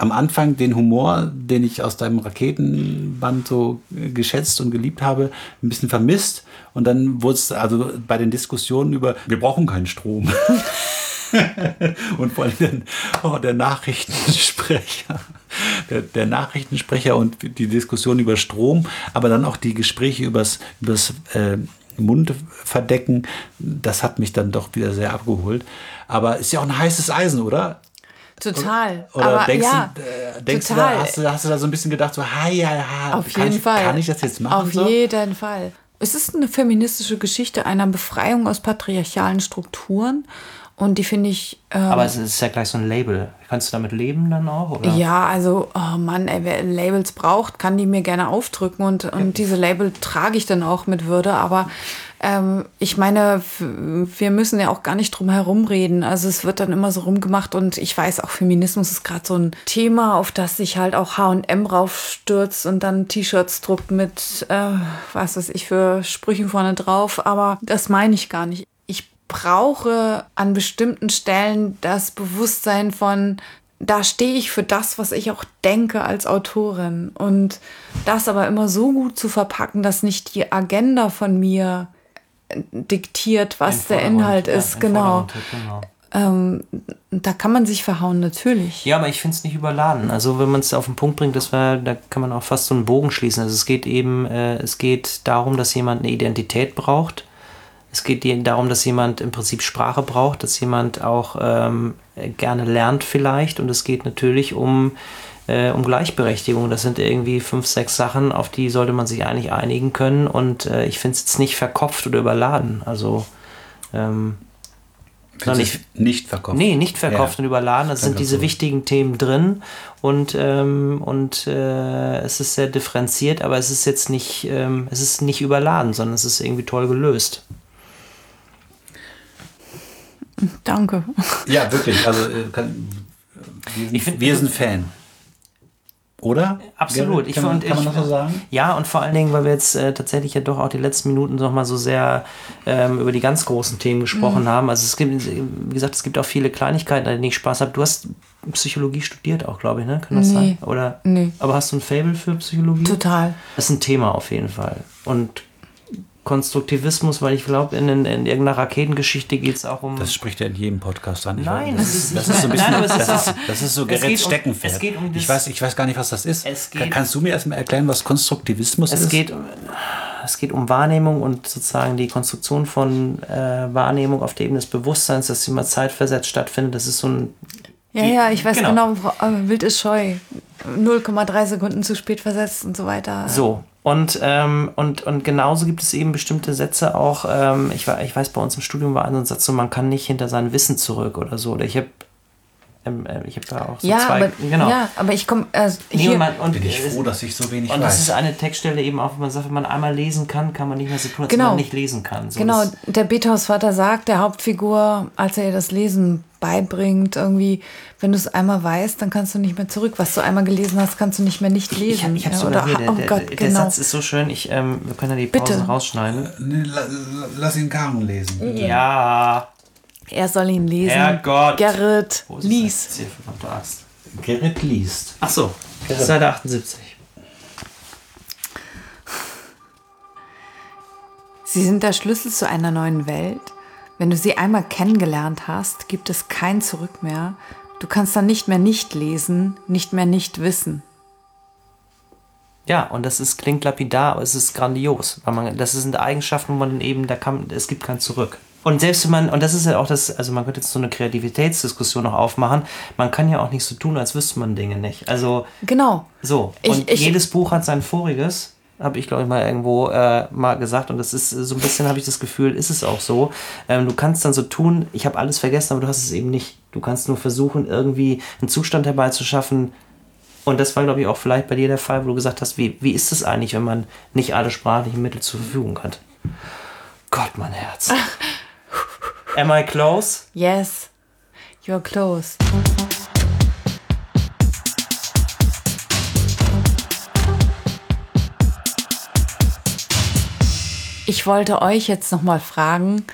am Anfang den Humor, den ich aus deinem Raketenband so äh, geschätzt und geliebt habe, ein bisschen vermisst. Und dann wurde es also bei den Diskussionen über, wir brauchen keinen Strom. und vor allem den, oh, der Nachrichtensprecher, der, der Nachrichtensprecher und die Diskussion über Strom, aber dann auch die Gespräche übers, übers äh, Mundverdecken, das hat mich dann doch wieder sehr abgeholt. Aber ist ja auch ein heißes Eisen, oder? Total. Oder Aber denkst, ja, du, äh, denkst du, da, hast, du, hast du da so ein bisschen gedacht, so, ha, ja, ja, Auf kann jeden ich, Fall. Kann ich das jetzt machen? Auf so? jeden Fall. Es ist eine feministische Geschichte einer Befreiung aus patriarchalen Strukturen. Und die finde ich. ähm, Aber es ist ja gleich so ein Label. Kannst du damit leben dann auch? Oder? ja, also, oh Mann, ey, wer Labels braucht, kann die mir gerne aufdrücken. Und, und diese Label trage ich dann auch mit Würde. Aber ähm, ich meine, wir müssen ja auch gar nicht drum herum reden. Also es wird dann immer so rumgemacht. Und ich weiß auch, Feminismus ist gerade so ein Thema, auf das sich halt auch H&M raufstürzt und dann T-Shirts druckt mit, äh, was weiß ich, für Sprüchen vorne drauf. Aber das meine ich gar nicht. Brauche an bestimmten Stellen das Bewusstsein von, da stehe ich für das, was ich auch denke als Autorin. Und das aber immer so gut zu verpacken, dass nicht die Agenda von mir diktiert, was der Inhalt ja, ist. Genau. Vordergrund, genau. Ähm, da kann man sich verhauen, natürlich. Ja, aber ich finde es nicht überladen. Also wenn man es auf den Punkt bringt, das war, da kann man auch fast so einen Bogen schließen. Also es geht eben, äh, es geht darum, dass jemand eine Identität braucht. Es geht darum, dass jemand im Prinzip Sprache braucht, dass jemand auch ähm, gerne lernt vielleicht. Und es geht natürlich um, äh, um Gleichberechtigung. Das sind irgendwie fünf, sechs Sachen, auf die sollte man sich eigentlich einigen können. Und äh, ich finde es jetzt nicht verkopft oder überladen. Also ähm, nicht, nicht verkauft. Nee, nicht verkauft Ja. und überladen. Es sind diese so. wichtigen Themen drin und, ähm, und äh, es ist sehr differenziert, aber es ist jetzt nicht, ähm, es ist nicht überladen, sondern es ist irgendwie toll gelöst. Danke. Ja, wirklich. Also äh, kann, wir, sind, Ich find- wir sind Fan. Oder? Absolut. Kann, man, kann man das so sagen? Ja, und vor allen Dingen, weil wir jetzt äh, tatsächlich ja doch auch die letzten Minuten noch mal so sehr ähm, über die ganz großen Themen gesprochen haben. Also es gibt, wie gesagt, es gibt auch viele Kleinigkeiten, an denen ich Spaß habe. Du hast Psychologie studiert auch, glaube ich, ne? Kann das Nee. sein? Oder? Nee. Aber hast du ein Fable für Psychologie? Total. Das ist ein Thema auf jeden Fall. Und Konstruktivismus, weil ich glaube, in, in, in irgendeiner Raketengeschichte geht es auch um. Das spricht er in jedem Podcast an. Ich Nein, weiß, das ist das nicht- ist so ein bisschen, nein, das, ist, das ist so um- Steckenpferd. es geht um ich, weiß, ich weiß gar nicht, was das ist. Es Kann- geht- Kannst du mir erstmal erklären, was Konstruktivismus es ist? geht, um- es geht um Wahrnehmung und sozusagen die Konstruktion von äh, Wahrnehmung auf der Ebene des Bewusstseins, dass sie mal zeitversetzt stattfindet. Das ist so ein. Ja, ja, ich weiß Genau. genau, Frau- äh, Wild ist scheu. 0,3 Sekunden zu spät versetzt und so weiter. So. Und, ähm, und, und genauso gibt es eben bestimmte Sätze auch. Ähm, ich, ich weiß, bei uns im Studium war ein Satz so, man kann nicht hinter sein Wissen zurück oder so. Oder ich habe ähm, äh, ich hab da auch so ja, zwei. aber, genau. ja, aber ich komme. Äh, Nee, und und Bin ich froh, dass ich so wenig Und das weiß. ist eine Textstelle eben auch, wo man sagt, wenn man einmal lesen kann, kann man nicht mehr so tun, als Genau. wenn man nicht lesen kann. So, Genau, das- der Bethaus-Vater sagt der Hauptfigur, als er ihr das Lesen beibringt, irgendwie, wenn du es einmal weißt, dann kannst du nicht mehr zurück. Was du einmal gelesen hast, kannst du nicht mehr nicht Ich, lesen. ich habe Ja, sogar oder- hier, der, oh der, Gott, der genau. Satz ist so schön, ich, ähm, wir können ja die Pausen Bitte. rausschneiden. Nee, la, la, lass ihn Karen lesen. Ja, Er soll ihn lesen. Herrgott. Gerrit, lies. Gerrit liest. Ach so, Seite 78. Sie sind der Schlüssel zu einer neuen Welt. Wenn du sie einmal kennengelernt hast, gibt es kein Zurück mehr. Du kannst dann nicht mehr nicht lesen, nicht mehr nicht wissen. Ja, und das ist, klingt lapidar, aber es ist grandios. Weil man, das sind Eigenschaften, wo man eben, da kann, es gibt kein Zurück. Und selbst wenn man, und das ist ja auch das, also man könnte jetzt so eine Kreativitätsdiskussion noch aufmachen, man kann ja auch nicht so tun, als wüsste man Dinge nicht. Also, Genau. so. Ich- und ich- jedes Buch hat sein voriges, habe ich glaube ich mal irgendwo äh, mal gesagt. Und das ist so ein bisschen, habe ich das Gefühl, ist es auch so. Ähm, du kannst dann so tun, ich habe alles vergessen, aber du hast es eben nicht. Du kannst nur versuchen, irgendwie einen Zustand herbeizuschaffen. Und das war, glaube ich, auch vielleicht bei dir der Fall, wo du gesagt hast, wie, wie ist es eigentlich, wenn man nicht alle sprachlichen Mittel zur Verfügung hat? Gott, mein Herz. Am I close? Yes. You're close. Ich wollte euch jetzt noch mal fragen,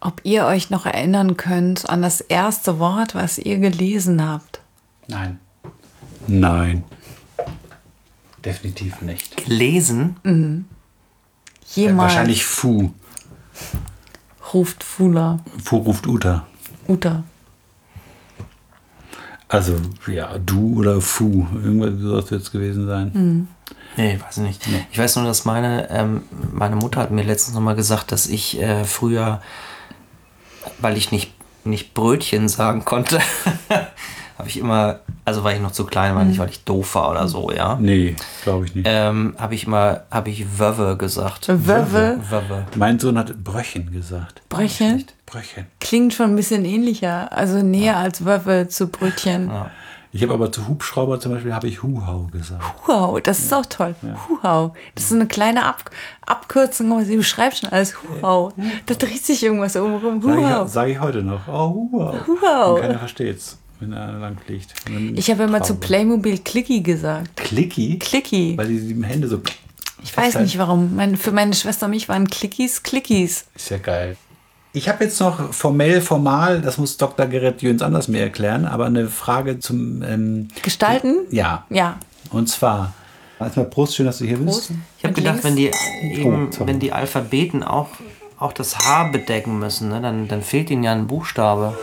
ob ihr euch noch erinnern könnt an das erste Wort, was ihr gelesen habt. Nein. Nein. Definitiv nicht. Lesen? Jemals Wahrscheinlich Fu. Ruft Fula, Fu ruft Uta. Uta. Also, ja, du oder Fu. Irgendwas soll es jetzt gewesen sein. Nee, weiß ich nicht. Ich weiß nur, dass meine, ähm, meine Mutter hat mir letztens noch mal gesagt, dass ich äh, früher, weil ich nicht, nicht Brötchen sagen konnte, habe ich immer, also weil ich noch zu klein war, nicht weil ich doof war oder so, ja, Nee, glaube ich nicht. ähm, habe ich immer, habe ich Wöwe gesagt. Wöwe, Wöwe. mein Sohn hat Bröchen gesagt. Bröchen, Bröchen. klingt schon ein bisschen ähnlicher, also näher als Wöwe zu Brötchen. Ich habe aber zu Hubschrauber zum Beispiel habe ich Huhau gesagt. Wow, das ist auch toll. Huhau. Das ist so eine kleine Ab Abkürzung, aber sie beschreibt schon alles. Huhau. Da dreht sich irgendwas oben rum. Sage Huhau. ich, sag ich heute noch. Oh, Huhau. Huhau. Und keiner versteht's, wenn er lang fliegt. Ich habe immer zu. Playmobil Clicky gesagt. Clicky? Clicky. Weil die, die Hände so. Ich weiß nicht warum. Mein, für meine Schwester und mich waren Clickies Clickies. Ist ja geil. Ich habe jetzt noch formell, formal, das muss Dr. Gerrit Jöns anders mir erklären, aber eine Frage zum. Ähm, Gestalten? ja. Ja. Und zwar, erstmal Prost, schön, dass du hier bist. Ich habe gedacht, links? wenn die eben, Oh, wenn die Alphabeten auch, auch das H bedecken müssen, ne, dann, dann fehlt ihnen ja ein Buchstabe.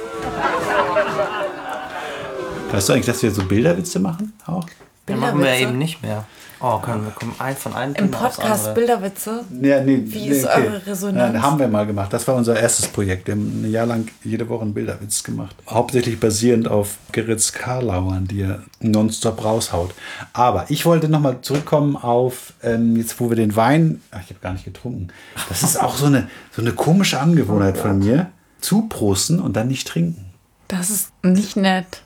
Weißt du eigentlich, dass wir so Bilderwitze machen? Auch? Den machen wir eben nicht mehr. Oh, können wir kommen ein von einem Im Podcast. Bilderwitze. Ja, nee, Wie ist eure Resonanz? Nein, haben wir mal gemacht. Das war unser erstes Projekt. Wir haben ein Jahr lang jede Woche einen Bilderwitz gemacht. Hauptsächlich basierend auf Gerrit's Karlauern, die er nonstop raushaut. Aber ich wollte nochmal zurückkommen auf, ähm, jetzt wo wir den Wein, ach, ich habe gar nicht getrunken. Das ist auch so eine, so eine komische Angewohnheit von mir. zuprosten und dann nicht trinken. Das ist nicht nett.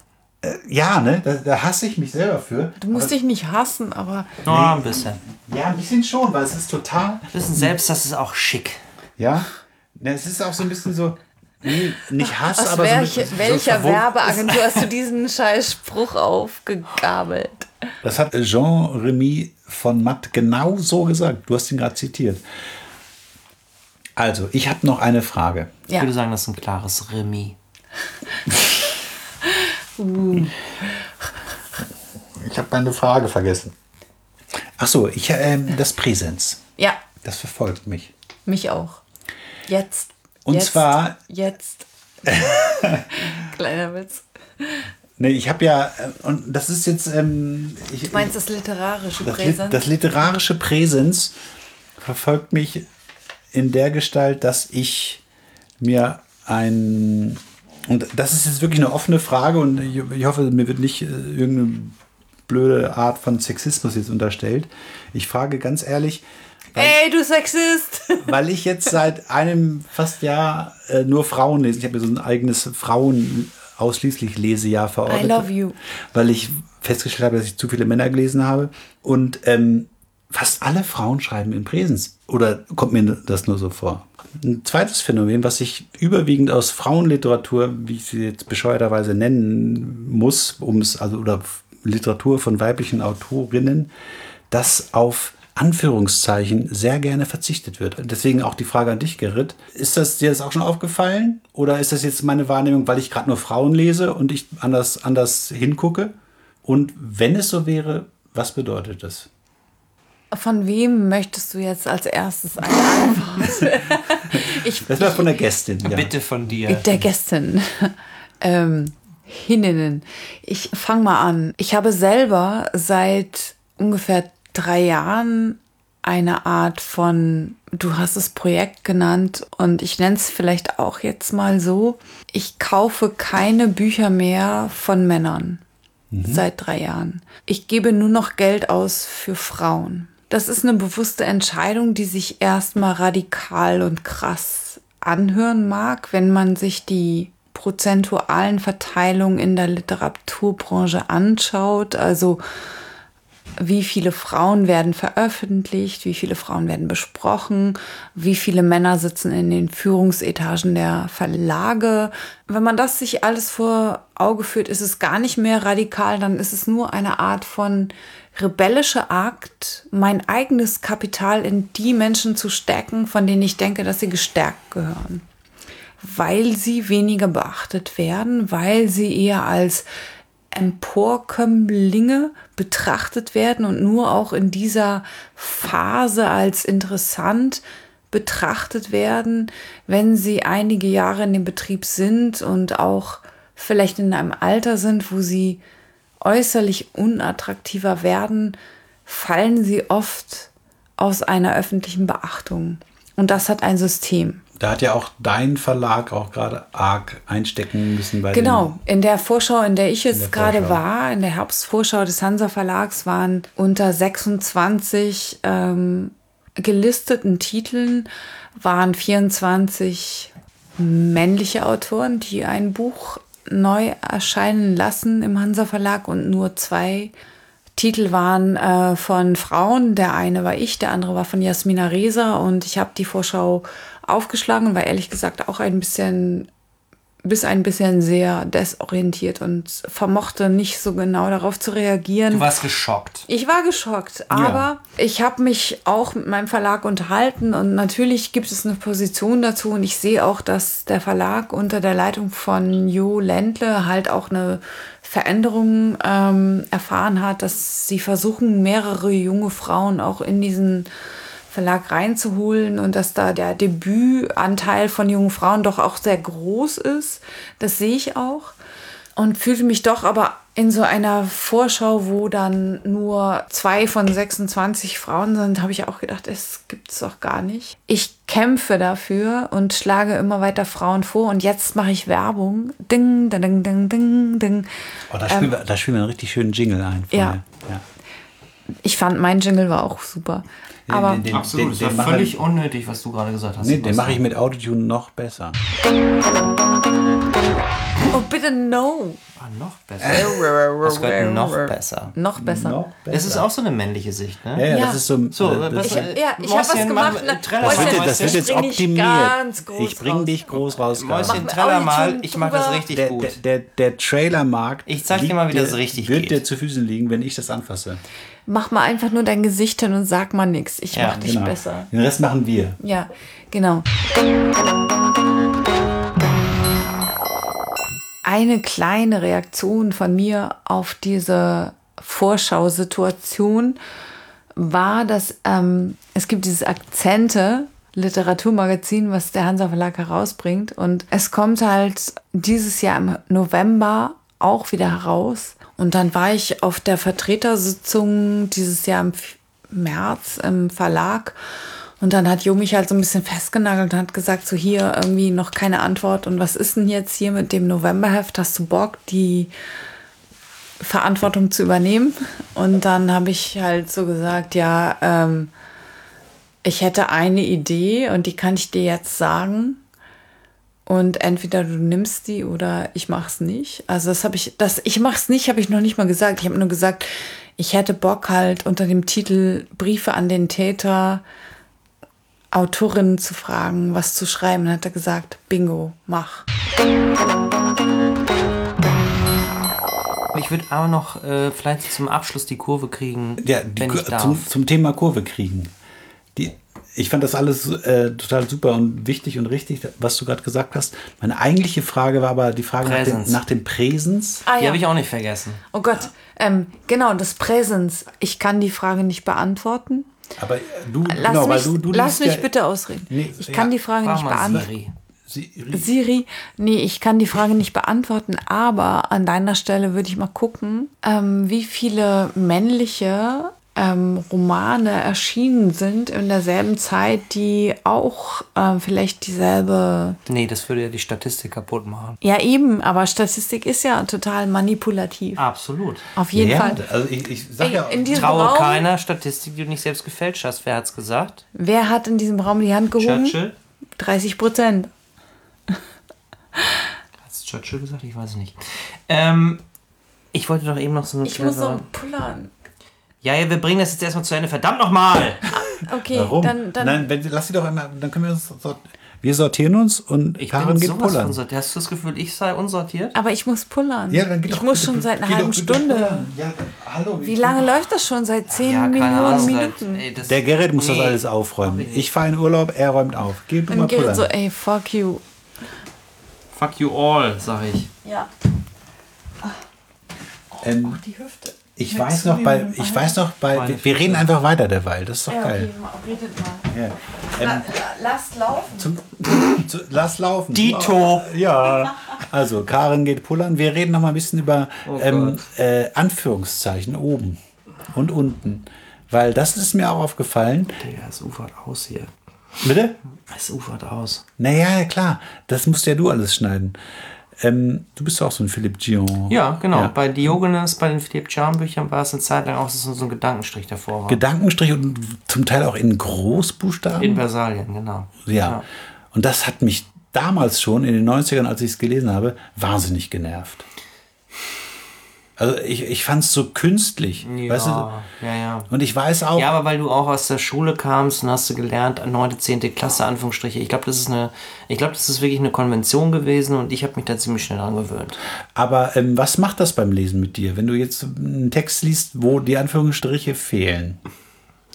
Ja, ne? Da, da hasse ich mich selber für. Du musst dich nicht hassen, aber Oh, ein bisschen. Ja, ein bisschen schon, weil es ist total. Bisschen selbst, das ist auch schick. Ja. Ne, es ist auch so ein bisschen so. Nee, nicht Hass, aus aber welche, so, so welcher verwund- Werbeagentur hast du diesen scheiß Spruch aufgegabelt? Das hat Jean-Remy von Matt genau so gesagt. Du hast ihn gerade zitiert. Also, ich habe noch eine Frage. Ich Ja. würde sagen, das ist ein klares Remis. Ich habe meine Frage vergessen. Ach so, ich, ähm, das Präsens. Ja, Das verfolgt mich. mich auch. Jetzt. Und jetzt, zwar- Jetzt. Kleiner Witz. Nee, ich habe ja, äh, und das ist jetzt, ähm, ich, Du meinst das literarische das, Präsens? das literarische Präsens verfolgt mich in der Gestalt, dass ich mir ein, und das ist jetzt wirklich eine offene Frage und ich, hoffe, mir wird nicht äh, irgendeine blöde Art von Sexismus jetzt unterstellt. Ich frage ganz ehrlich, Ey, du Sexist! weil ich jetzt seit einem fast Jahr äh, nur Frauen lese. Ich habe mir so ein eigenes Frauen ausschließlich Lesejahr verordnet. I love you. Weil ich festgestellt habe, dass ich zu viele Männer gelesen habe. Und ähm, fast alle Frauen schreiben in Präsens. Oder kommt mir das nur so vor? Ein zweites Phänomen, was ich überwiegend aus Frauenliteratur, wie ich sie jetzt bescheuerterweise nennen muss, um es, also, oder Literatur von weiblichen Autorinnen, dass auf Anführungszeichen sehr gerne verzichtet wird. Deswegen auch die Frage an dich, Gerrit. Ist das dir das auch schon aufgefallen? Oder ist das jetzt meine Wahrnehmung, weil ich gerade nur Frauen lese und ich anders, anders hingucke? Und wenn es so wäre, was bedeutet das? Von wem möchtest du jetzt als erstes eine Antwort? ich, Das war von der Gästin. Ja. Bitte von dir. der Gästin. ähm, Hininnen. Ich fange mal an. Ich habe selber seit ungefähr drei Jahren eine Art von, du hast es Projekt genannt und ich nenne es vielleicht auch jetzt mal so. Ich kaufe keine Bücher mehr von Männern seit drei Jahren. Ich gebe nur noch Geld aus für Frauen. Das ist eine bewusste Entscheidung, die sich erstmal radikal und krass anhören mag, wenn man sich die prozentualen Verteilungen in der Literaturbranche anschaut. Also wie viele Frauen werden veröffentlicht, wie viele Frauen werden besprochen, wie viele Männer sitzen in den Führungsetagen der Verlage. Wenn man das sich alles vor Auge führt, ist es gar nicht mehr radikal, dann ist es nur eine Art von rebellischer Akt, mein eigenes Kapital in die Menschen zu stecken, von denen ich denke, dass sie gestärkt gehören. Weil sie weniger beachtet werden, weil sie eher als Emporkömmlinge betrachtet werden und nur auch in dieser Phase als interessant betrachtet werden, wenn sie einige Jahre in dem Betrieb sind und auch vielleicht in einem Alter sind, wo sie äußerlich unattraktiver werden, fallen sie oft aus einer öffentlichen Beachtung. Und das hat ein System. Da hat ja auch dein Verlag auch gerade arg einstecken müssen bei Genau, in der Vorschau, in der ich jetzt gerade war, in der Herbstvorschau des Hansa Verlags, waren unter 26 ähm, gelisteten Titeln waren 24 männliche Autoren, die ein Buch neu erscheinen lassen im Hansa Verlag und nur zwei Titel waren äh, von Frauen. Der eine war ich, der andere war von Jasmina Reza und ich habe die Vorschau aufgeschlagen und war ehrlich gesagt auch ein bisschen bis ein bisschen sehr desorientiert und vermochte nicht so genau darauf zu reagieren. Du warst geschockt. Ich war geschockt, aber ich habe mich auch mit meinem Verlag unterhalten und natürlich gibt es eine Position dazu und ich sehe auch, dass der Verlag unter der Leitung von Jo Ländle halt auch eine Veränderung ähm, erfahren hat, dass sie versuchen, mehrere junge Frauen auch in diesen Verlag reinzuholen und dass da der Debütanteil von jungen Frauen doch auch sehr groß ist. Das sehe ich auch und fühlte mich doch aber in so einer Vorschau, wo dann nur zwei von 26 Frauen sind, habe ich auch gedacht, es gibt es doch gar nicht. Ich kämpfe dafür und schlage immer weiter Frauen vor und jetzt mache ich Werbung. Ding, ding, ding, ding, ding. Oh, da, spielen wir, da spielen wir einen richtig schönen Jingle ein. Ja. ja. Ich fand, mein Jingle war auch super. Aber Den- den- Absolut, den- ist ja den völlig ich- unnötig, was du gerade gesagt hast. Nee, den mache ich mit Autotune noch besser. oh, bitte no. Ah, noch besser. Was gehört noch besser? Noch besser. Noch besser. Das ist auch so eine männliche Sicht, ne? Ja, ja, Ja. das ist so. So, äh, das, Ich, das, ja, ich habe was gemacht. mach- Treller, das, wird, das wird ich jetzt optimiert. Ganz groß Ich bringe raus. dich groß raus. Mäuschen, Treller mal, ich mache das richtig Der, gut. der, der, der Trailermarkt. Ich zeig dir mal, wie das richtig Wird geht. dir zu Füßen liegen, wenn ich das anfasse. Mach mal einfach nur dein Gesicht hin und sag mal nichts. Ich Ja, mach dich Genau. besser. Den Rest machen wir. Ja, genau. Eine kleine Reaktion von mir auf diese Vorschausituation war, dass ähm, es gibt dieses Akzente Literaturmagazin, was der Hansa Verlag herausbringt. Und es kommt halt dieses Jahr im November auch wieder heraus. Und dann war ich auf der Vertretersitzung dieses Jahr im März im Verlag. Und dann hat Jo mich halt so ein bisschen festgenagelt und hat gesagt, so hier irgendwie noch keine Antwort. Und was ist denn jetzt hier mit dem Novemberheft? Hast du Bock, die Verantwortung zu übernehmen? Und dann habe ich halt so gesagt, ja, ähm, ich hätte eine Idee und die kann ich dir jetzt sagen. Und entweder du nimmst die oder ich mach's nicht. Also das habe ich, das ich mach's nicht, habe ich noch nicht mal gesagt. Ich habe nur gesagt, ich hätte Bock halt unter dem Titel Briefe an den Täter Autorinnen zu fragen, was zu schreiben. Dann hat er gesagt, Bingo, mach. Ich würde aber noch äh, vielleicht zum Abschluss die Kurve kriegen, Ja, die, wenn ich darf. zum, zum Thema Kurve kriegen. Die, ich fand das alles äh, total super und wichtig und richtig, was du gerade gesagt hast. Meine eigentliche Frage war aber die Frage nach dem, Präsens. nach dem Präsens. Ah die habe ich auch nicht vergessen. Oh Gott, ähm, genau, das Präsens. Ich kann die Frage nicht beantworten. Aber du, Lass genau, weil mich, du, du lass mich ja- bitte ausreden. Nee, ich kann ja, die Frage Frag nicht beantworten. Siri. Siri, nee, ich kann die Frage nicht beantworten, aber an deiner Stelle würde ich mal gucken, ähm, wie viele männliche ähm, Romane erschienen sind in derselben Zeit, die auch ähm, vielleicht dieselbe. Nee, das würde ja die Statistik kaputt machen. Ja, eben, aber Statistik ist ja total manipulativ. Absolut. Auf jeden ja, Fall. Also ich, ich sag ja, in diesem Traue Raum, keiner Statistik, die du nicht selbst gefälscht hast. Wer hat's gesagt? wer hat in diesem Raum die Hand gehoben? Churchill? 30 Prozent. Hat's Churchill gesagt? Ich weiß es nicht. Ähm, ich wollte doch eben noch so eine Ich muss noch pullern. Ja, ja, wir bringen das jetzt erstmal zu Ende. Verdammt nochmal! Okay, warum? dann, dann Nein, wenn, lass sie doch einmal, dann können wir uns, sort- wir sortieren uns und Ich Karin bin geht pullern. von sortiert. Hast du das Gefühl, ich sei unsortiert? aber ich muss pullern. Ja, dann geht ich doch muss schon seit einer halben Stunde. Ja, hallo. Wie lange läuft das schon? Seit 10 Ja, keine Millionen Ahnung. Minuten. Ey, das, Der Gerrit muss das Nee. alles aufräumen. Ich fahre in Urlaub, er räumt auf. Geh du mal Dann geht pullern. so, ey, fuck you. Fuck you all, sag ich. Ja. ähm, Die Hüfte. Ich weiß noch bei, ich weiß noch bei, wir, wir reden einfach weiter derweil. Das ist doch Ja, okay, geil. mal, redet mal. Ja. La, la, lasst laufen. Zum, zu, lass laufen. Dito. Ja. Also, Karin geht pullern. Wir reden noch mal ein bisschen über Oh ähm, äh, Anführungszeichen oben und unten. Weil das ist mir auch aufgefallen. Digga, es ufert aus hier. Bitte? Es ufert aus. Naja, klar. Das musst ja du alles schneiden. Ähm, du bist auch so ein Philipp Gion. Ja, genau. Ja. Bei Diogenes, bei den Philipp Charm Büchern war es eine Zeit lang auch, dass so ein Gedankenstrich davor war. Gedankenstrich und zum Teil auch in Großbuchstaben. In Versalien, genau. ja. Und das hat mich damals schon in den 90ern, als ich es gelesen habe, wahnsinnig genervt. Also ich, ich fand es so künstlich. Ja, Weißt du? ja, ja. Und ich weiß auch, Ja, aber weil du auch aus der Schule kamst und hast du gelernt, 9., 10. Klasse, Anführungsstriche. Ich glaube, das ist eine, ich glaube, das ist wirklich eine Konvention gewesen und ich habe mich da ziemlich schnell dran gewöhnt. aber ähm, was macht das beim Lesen mit dir, wenn du jetzt einen Text liest, wo die Anführungsstriche fehlen?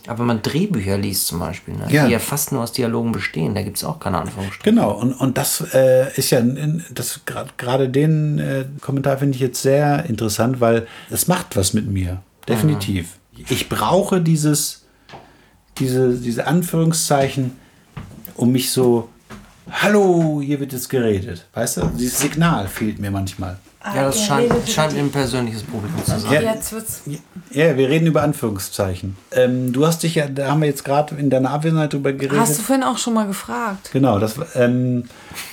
Aber wenn man Drehbücher liest zum Beispiel, ne, Ja. die ja fast nur aus Dialogen bestehen, da gibt es auch keine Anführungsstriche. Genau, und, und das äh, ist ja, das grad- gerade den äh, Kommentar finde ich jetzt sehr interessant, weil es macht was mit mir. Definitiv. Ich brauche dieses, diese, diese Anführungszeichen, um mich so, hallo, hier wird jetzt geredet. Weißt du, dieses Signal fehlt mir manchmal. Ja, das scheint, scheint ein persönliches Publikum zu sein. Ja. Jetzt wird's. Ja, wir reden über Anführungszeichen. Ähm, du hast dich ja, da haben wir jetzt gerade in deiner Abwesenheit drüber geredet. Hast du vorhin auch schon mal gefragt? Genau, das ähm,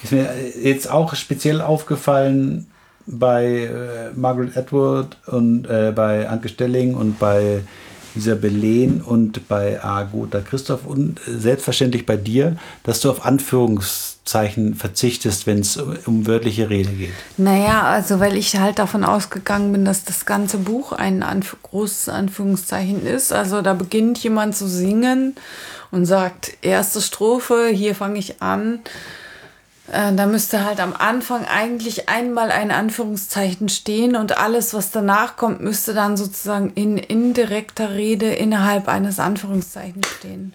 ist mir jetzt auch speziell aufgefallen bei äh, Margaret Atwood und äh, bei Anke Stelling und bei dieser Belen und bei Agota Christoph und äh, selbstverständlich bei dir, dass du auf Anführungszeichen verzichtest, wenn es um wörtliche Rede geht. Naja, also weil ich halt davon ausgegangen bin, dass das ganze Buch ein Anf großes Anführungszeichen ist. Also da beginnt jemand zu singen und sagt, erste Strophe, hier fange ich an. Äh, da müsste halt am Anfang eigentlich einmal ein Anführungszeichen stehen und alles, was danach kommt, müsste dann sozusagen in indirekter Rede innerhalb eines Anführungszeichens stehen.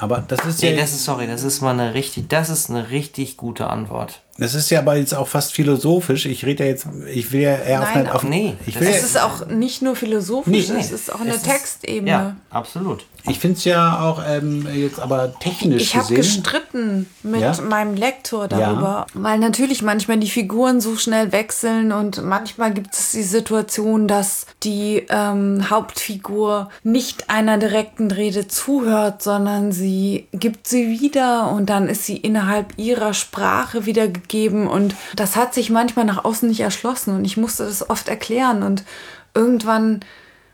Aber das ist Nee, ja, das ist, sorry, das ist mal eine richtig, das ist eine richtig gute Antwort. Das ist ja aber jetzt auch fast philosophisch. Ich rede ja jetzt, ich will ja eher auf Nein, eine, auf, nee, ich das will ja, Es ist auch nicht nur philosophisch, Nee, nee. es ist auch eine Es ist- Textebene. Ja, absolut. ich finde es ja auch ähm, jetzt aber technisch Ich habe gestritten mit Ja? meinem Lektor darüber, weil natürlich manchmal die Figuren so schnell wechseln und manchmal gibt es die Situation, dass die ähm, Hauptfigur nicht einer direkten Rede zuhört, sondern sie gibt sie wieder und dann ist sie innerhalb ihrer Sprache wiedergegeben und das hat sich manchmal nach außen nicht erschlossen und ich musste das oft erklären und irgendwann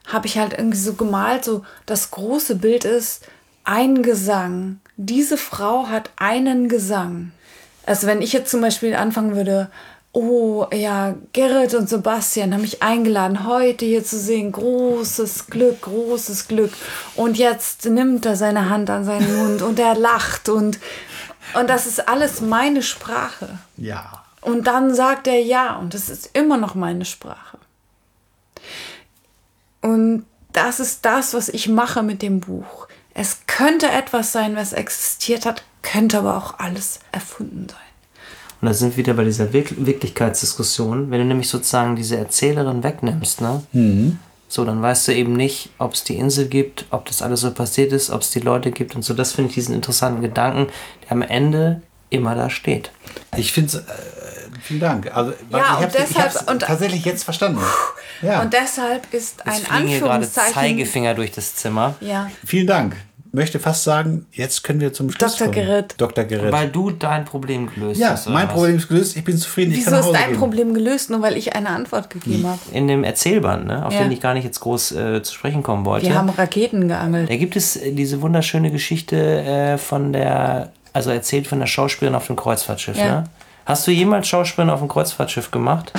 habe ich halt irgendwie so gemalt, so das große Bild ist ein Gesang. Diese Frau hat einen Gesang. Also wenn ich jetzt zum Beispiel anfangen würde, oh ja, Gerrit und Sebastian haben mich eingeladen, heute hier zu sehen, großes Glück, großes Glück. Und jetzt nimmt er seine Hand an seinen Mund und er lacht und, und das ist alles meine Sprache. ja. Und dann sagt er ja und das ist immer noch meine Sprache. Und das ist das, was ich mache mit dem Buch. Es könnte etwas sein, was existiert hat, könnte aber auch alles erfunden sein. Und da sind wir wieder bei dieser Wirk Wirklichkeitsdiskussion. Wenn du nämlich sozusagen diese Erzählerin wegnimmst, ne? So, dann weißt du eben nicht, ob es die Insel gibt, ob das alles so passiert ist, ob es die Leute gibt und so. Das finde ich diesen interessanten Gedanken, der am Ende immer da steht. Ich finde es, äh, vielen Dank. Also, Ja, ich und deshalb- hab's und- tatsächlich jetzt verstanden. Ja. Und deshalb ist Es ein hier gerade Anführungszeichen. Zeigefinger durch das Zimmer. Ja, Vielen Dank. Möchte fast sagen, jetzt können wir zum Schluss Dr. kommen. Gerrit. Dr. Gerrit. Weil du dein Problem gelöst ja, hast. oder mein was? Problem ist gelöst. Ich bin zufrieden. Ich wieso kann nach ist dein gehen. Problem gelöst, nur weil ich eine Antwort gegeben habe? In dem Erzählband, ne? auf Ja. den ich gar nicht jetzt groß äh, zu sprechen kommen wollte. Wir haben Raketen geangelt. Da gibt es äh, diese wunderschöne Geschichte äh, von der, also erzählt von der Schauspielerin auf dem Kreuzfahrtschiff. Ja. Ne? Hast du jemals Schauspielerin auf dem Kreuzfahrtschiff gemacht?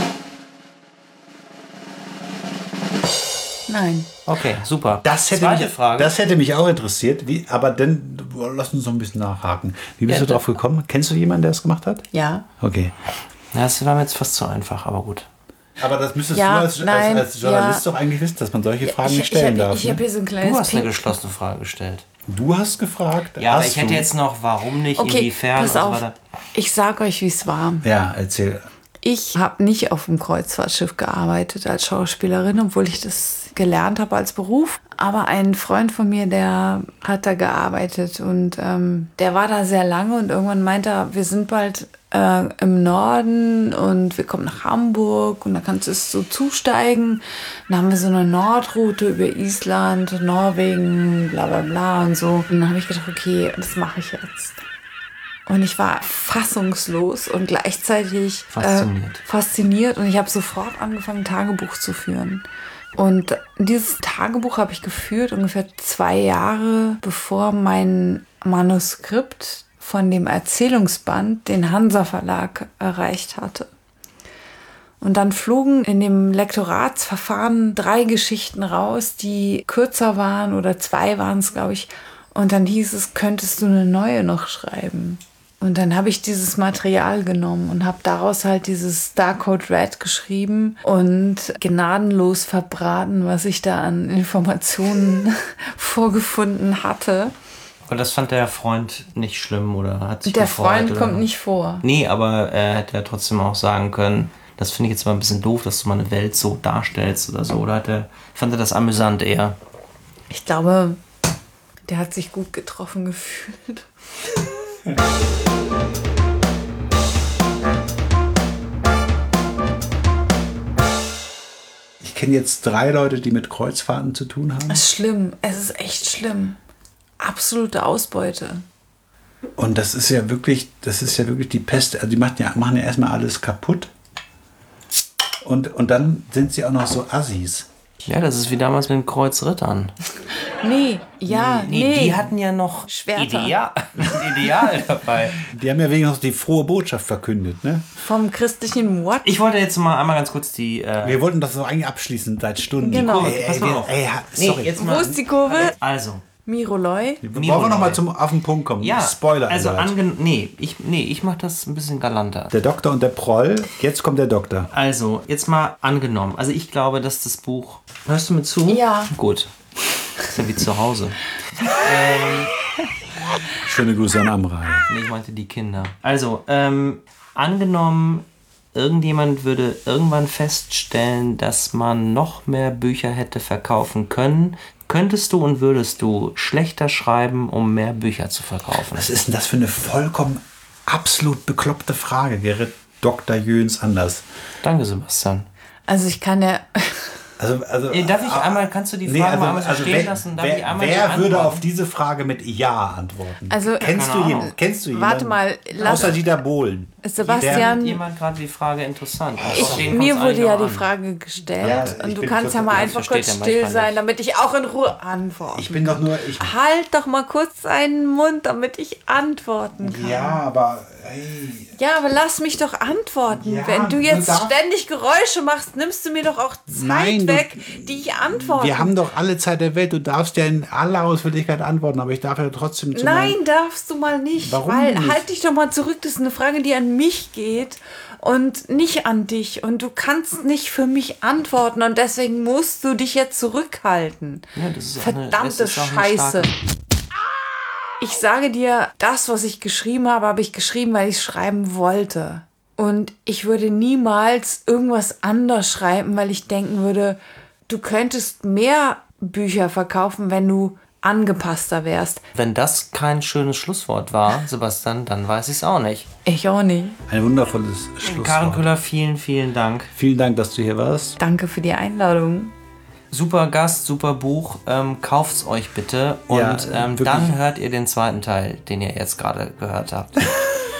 Nein. Okay, super. Das hätte, Zweite mich, Frage. das hätte mich auch interessiert. Wie, aber dann, lass uns noch ein bisschen nachhaken. Wie bist Ja, du drauf gekommen? Kennst du jemanden, der das gemacht hat? Ja. Okay. Ja, das war mir jetzt fast zu einfach, aber gut. Aber das müsstest Ja, du als, nein, als, als Journalist ja. doch eigentlich wissen, dass man solche Fragen ich nicht stellen ich darf. habe hab ne? hier so ein Du kleines hast eine geschlossene Frage gestellt. Du hast gefragt. Ja, aber hast ich hätte du? jetzt noch, warum nicht, Okay, inwiefern pass auf. Ich sag euch, wie es war. Ja, erzähl. Ich habe nicht auf dem Kreuzfahrtschiff gearbeitet als Schauspielerin, obwohl ich das gelernt habe als Beruf. Aber ein Freund von mir, der hat da gearbeitet und ähm, der war da sehr lange und irgendwann meinte er, wir sind bald äh, im Norden und wir kommen nach Hamburg und da kannst du es so zusteigen. Dann haben wir so eine Nordroute über Island, Norwegen, bla bla bla und so. Und dann habe ich gedacht, okay, das mache ich jetzt. Und ich war fassungslos und gleichzeitig Fasziniert. Äh, fasziniert. Und ich habe sofort angefangen, Tagebuch zu führen. Und dieses Tagebuch habe ich geführt ungefähr zwei Jahre bevor mein Manuskript von dem Erzählungsband den Hansa Verlag erreicht hatte. Und dann flogen in dem Lektoratsverfahren drei Geschichten raus, die kürzer waren oder zwei waren es, glaube ich. Und dann hieß es, könntest du eine neue noch schreiben? Und dann habe ich dieses Material genommen und habe daraus halt dieses Starcode Red geschrieben und gnadenlos verbraten, was ich da an Informationen vorgefunden hatte. Aber das fand der Freund nicht schlimm oder hat sich Der gefreut, Freund oder? kommt nicht vor. Nee, aber er hätte ja trotzdem auch sagen können, das finde ich jetzt mal ein bisschen doof, dass du mal eine Welt so darstellst oder so. Oder hat er, fand er das amüsant eher? Ich glaube, der hat sich gut getroffen gefühlt. Ich kenne jetzt drei Leute, die mit Kreuzfahrten zu tun haben. Es ist schlimm. Es ist echt schlimm. Absolute Ausbeute. Und das ist ja wirklich, das ist ja wirklich die Pest. Also die machen ja, machen ja erstmal alles kaputt. Und, und dann sind sie auch noch so Assis. Ja, das ist wie damals mit den Kreuzrittern. Nee, ja, nee. Die hatten ja noch Schwerter. Ideal, Ideal dabei. Die haben ja wenigstens die frohe Botschaft verkündet, ne? Vom christlichen What? Ich wollte jetzt mal einmal ganz kurz die. Äh, Wir wollten das so eigentlich abschließen seit Stunden. Genau. Ey, Pass ey, auf. ey, ha- nee, sorry. jetzt Wo mal. ist die Kurve? Also, Miroloi. Wollen wir nochmal zum auf den Punkt kommen? ja. Spoiler. Also, angen nee, ich, nee, ich mach das ein bisschen galanter. der Doktor und der Proll. Jetzt kommt der Doktor. Also, jetzt mal angenommen. Also, ich glaube, dass das Buch. Hörst du mir zu? Ja. Gut. Ist ja wie zu Hause. Schöne Grüße an. Nee, ich meinte die Kinder. Also, ähm, angenommen, irgendjemand würde irgendwann feststellen, dass man noch mehr Bücher hätte verkaufen können. Könntest du und würdest du schlechter schreiben, um mehr Bücher zu verkaufen? Was ist denn das für eine vollkommen absolut bekloppte Frage, Gerrit Dr. Jöns anders? Danke, Sebastian. Also ich kann ja. Also, also, Äh, Darf ich einmal, kannst du die Frage Nee, also, mal einmal so also stehen wer, lassen? Darf wer, ich einmal wer würde auf diese Frage mit Ja antworten? Also- kennst, du jeden, kennst du jemanden? Warte mal, lass- Außer Dieter Bohlen. Sebastian, jemand gerade die Frage interessant. ich, mir wurde ja auch die an. Frage gestellt Ja, und du kannst ja mal einfach kurz still sein, nicht. damit ich auch in Ruhe antworte. Ich bin doch nur. Ich, halt doch mal kurz deinen Mund, damit ich antworten kann. ja, aber. Ey, Ja, aber lass mich doch antworten. Ja, Wenn du jetzt ständig Geräusche machst, nimmst du mir doch auch Zeit Nein, du- weg, die ich antworte. wir haben doch alle Zeit der Welt. Du darfst ja in aller Ausführlichkeit antworten, aber ich darf ja trotzdem zu Nein, darfst du mal nicht. Warum weil nicht? halt dich doch mal zurück. Das ist eine Frage, die an mich geht und nicht an dich. Und du kannst nicht für mich antworten und deswegen musst du dich jetzt zurückhalten. Ja, das ist auch eine- Verdammte eine Scheiße. Ich sage dir, das, was ich geschrieben habe, habe ich geschrieben, weil ich es schreiben wollte. Und ich würde niemals irgendwas anders schreiben, weil ich denken würde, du könntest mehr Bücher verkaufen, wenn du angepasster wärst. Wenn das kein schönes Schlusswort war, Sebastian, dann weiß ich es auch nicht. Ich auch nicht. Ein wundervolles Schlusswort. Karen Köhler, vielen, vielen Dank. Vielen Dank, dass du hier warst. Danke für die Einladung. Super Gast, super Buch. Ähm, kauft's euch bitte. Und Ja, ähm, dann hört ihr den zweiten Teil, den ihr jetzt gerade gehört habt.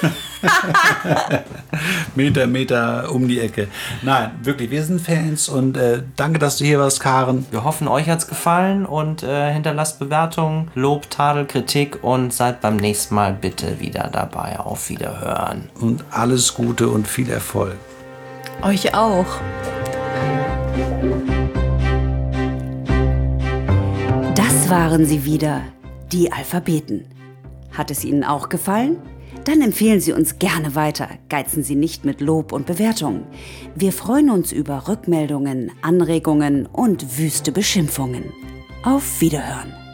Meter, Meter um die Ecke. Nein, wirklich, wir sind Fans und äh, danke, dass du hier warst, Karen. Wir hoffen, euch hat's gefallen und äh, hinterlasst Bewertungen, Lob, Tadel, Kritik und seid beim nächsten Mal bitte wieder dabei. Auf Wiederhören. Und alles Gute und viel Erfolg. Euch auch. Das waren sie wieder, die Alphabeten. Hat es Ihnen auch gefallen? Dann empfehlen Sie uns gerne weiter. Geizen Sie nicht mit Lob und Bewertungen. Wir freuen uns über Rückmeldungen, Anregungen und wüste Beschimpfungen. Auf Wiederhören.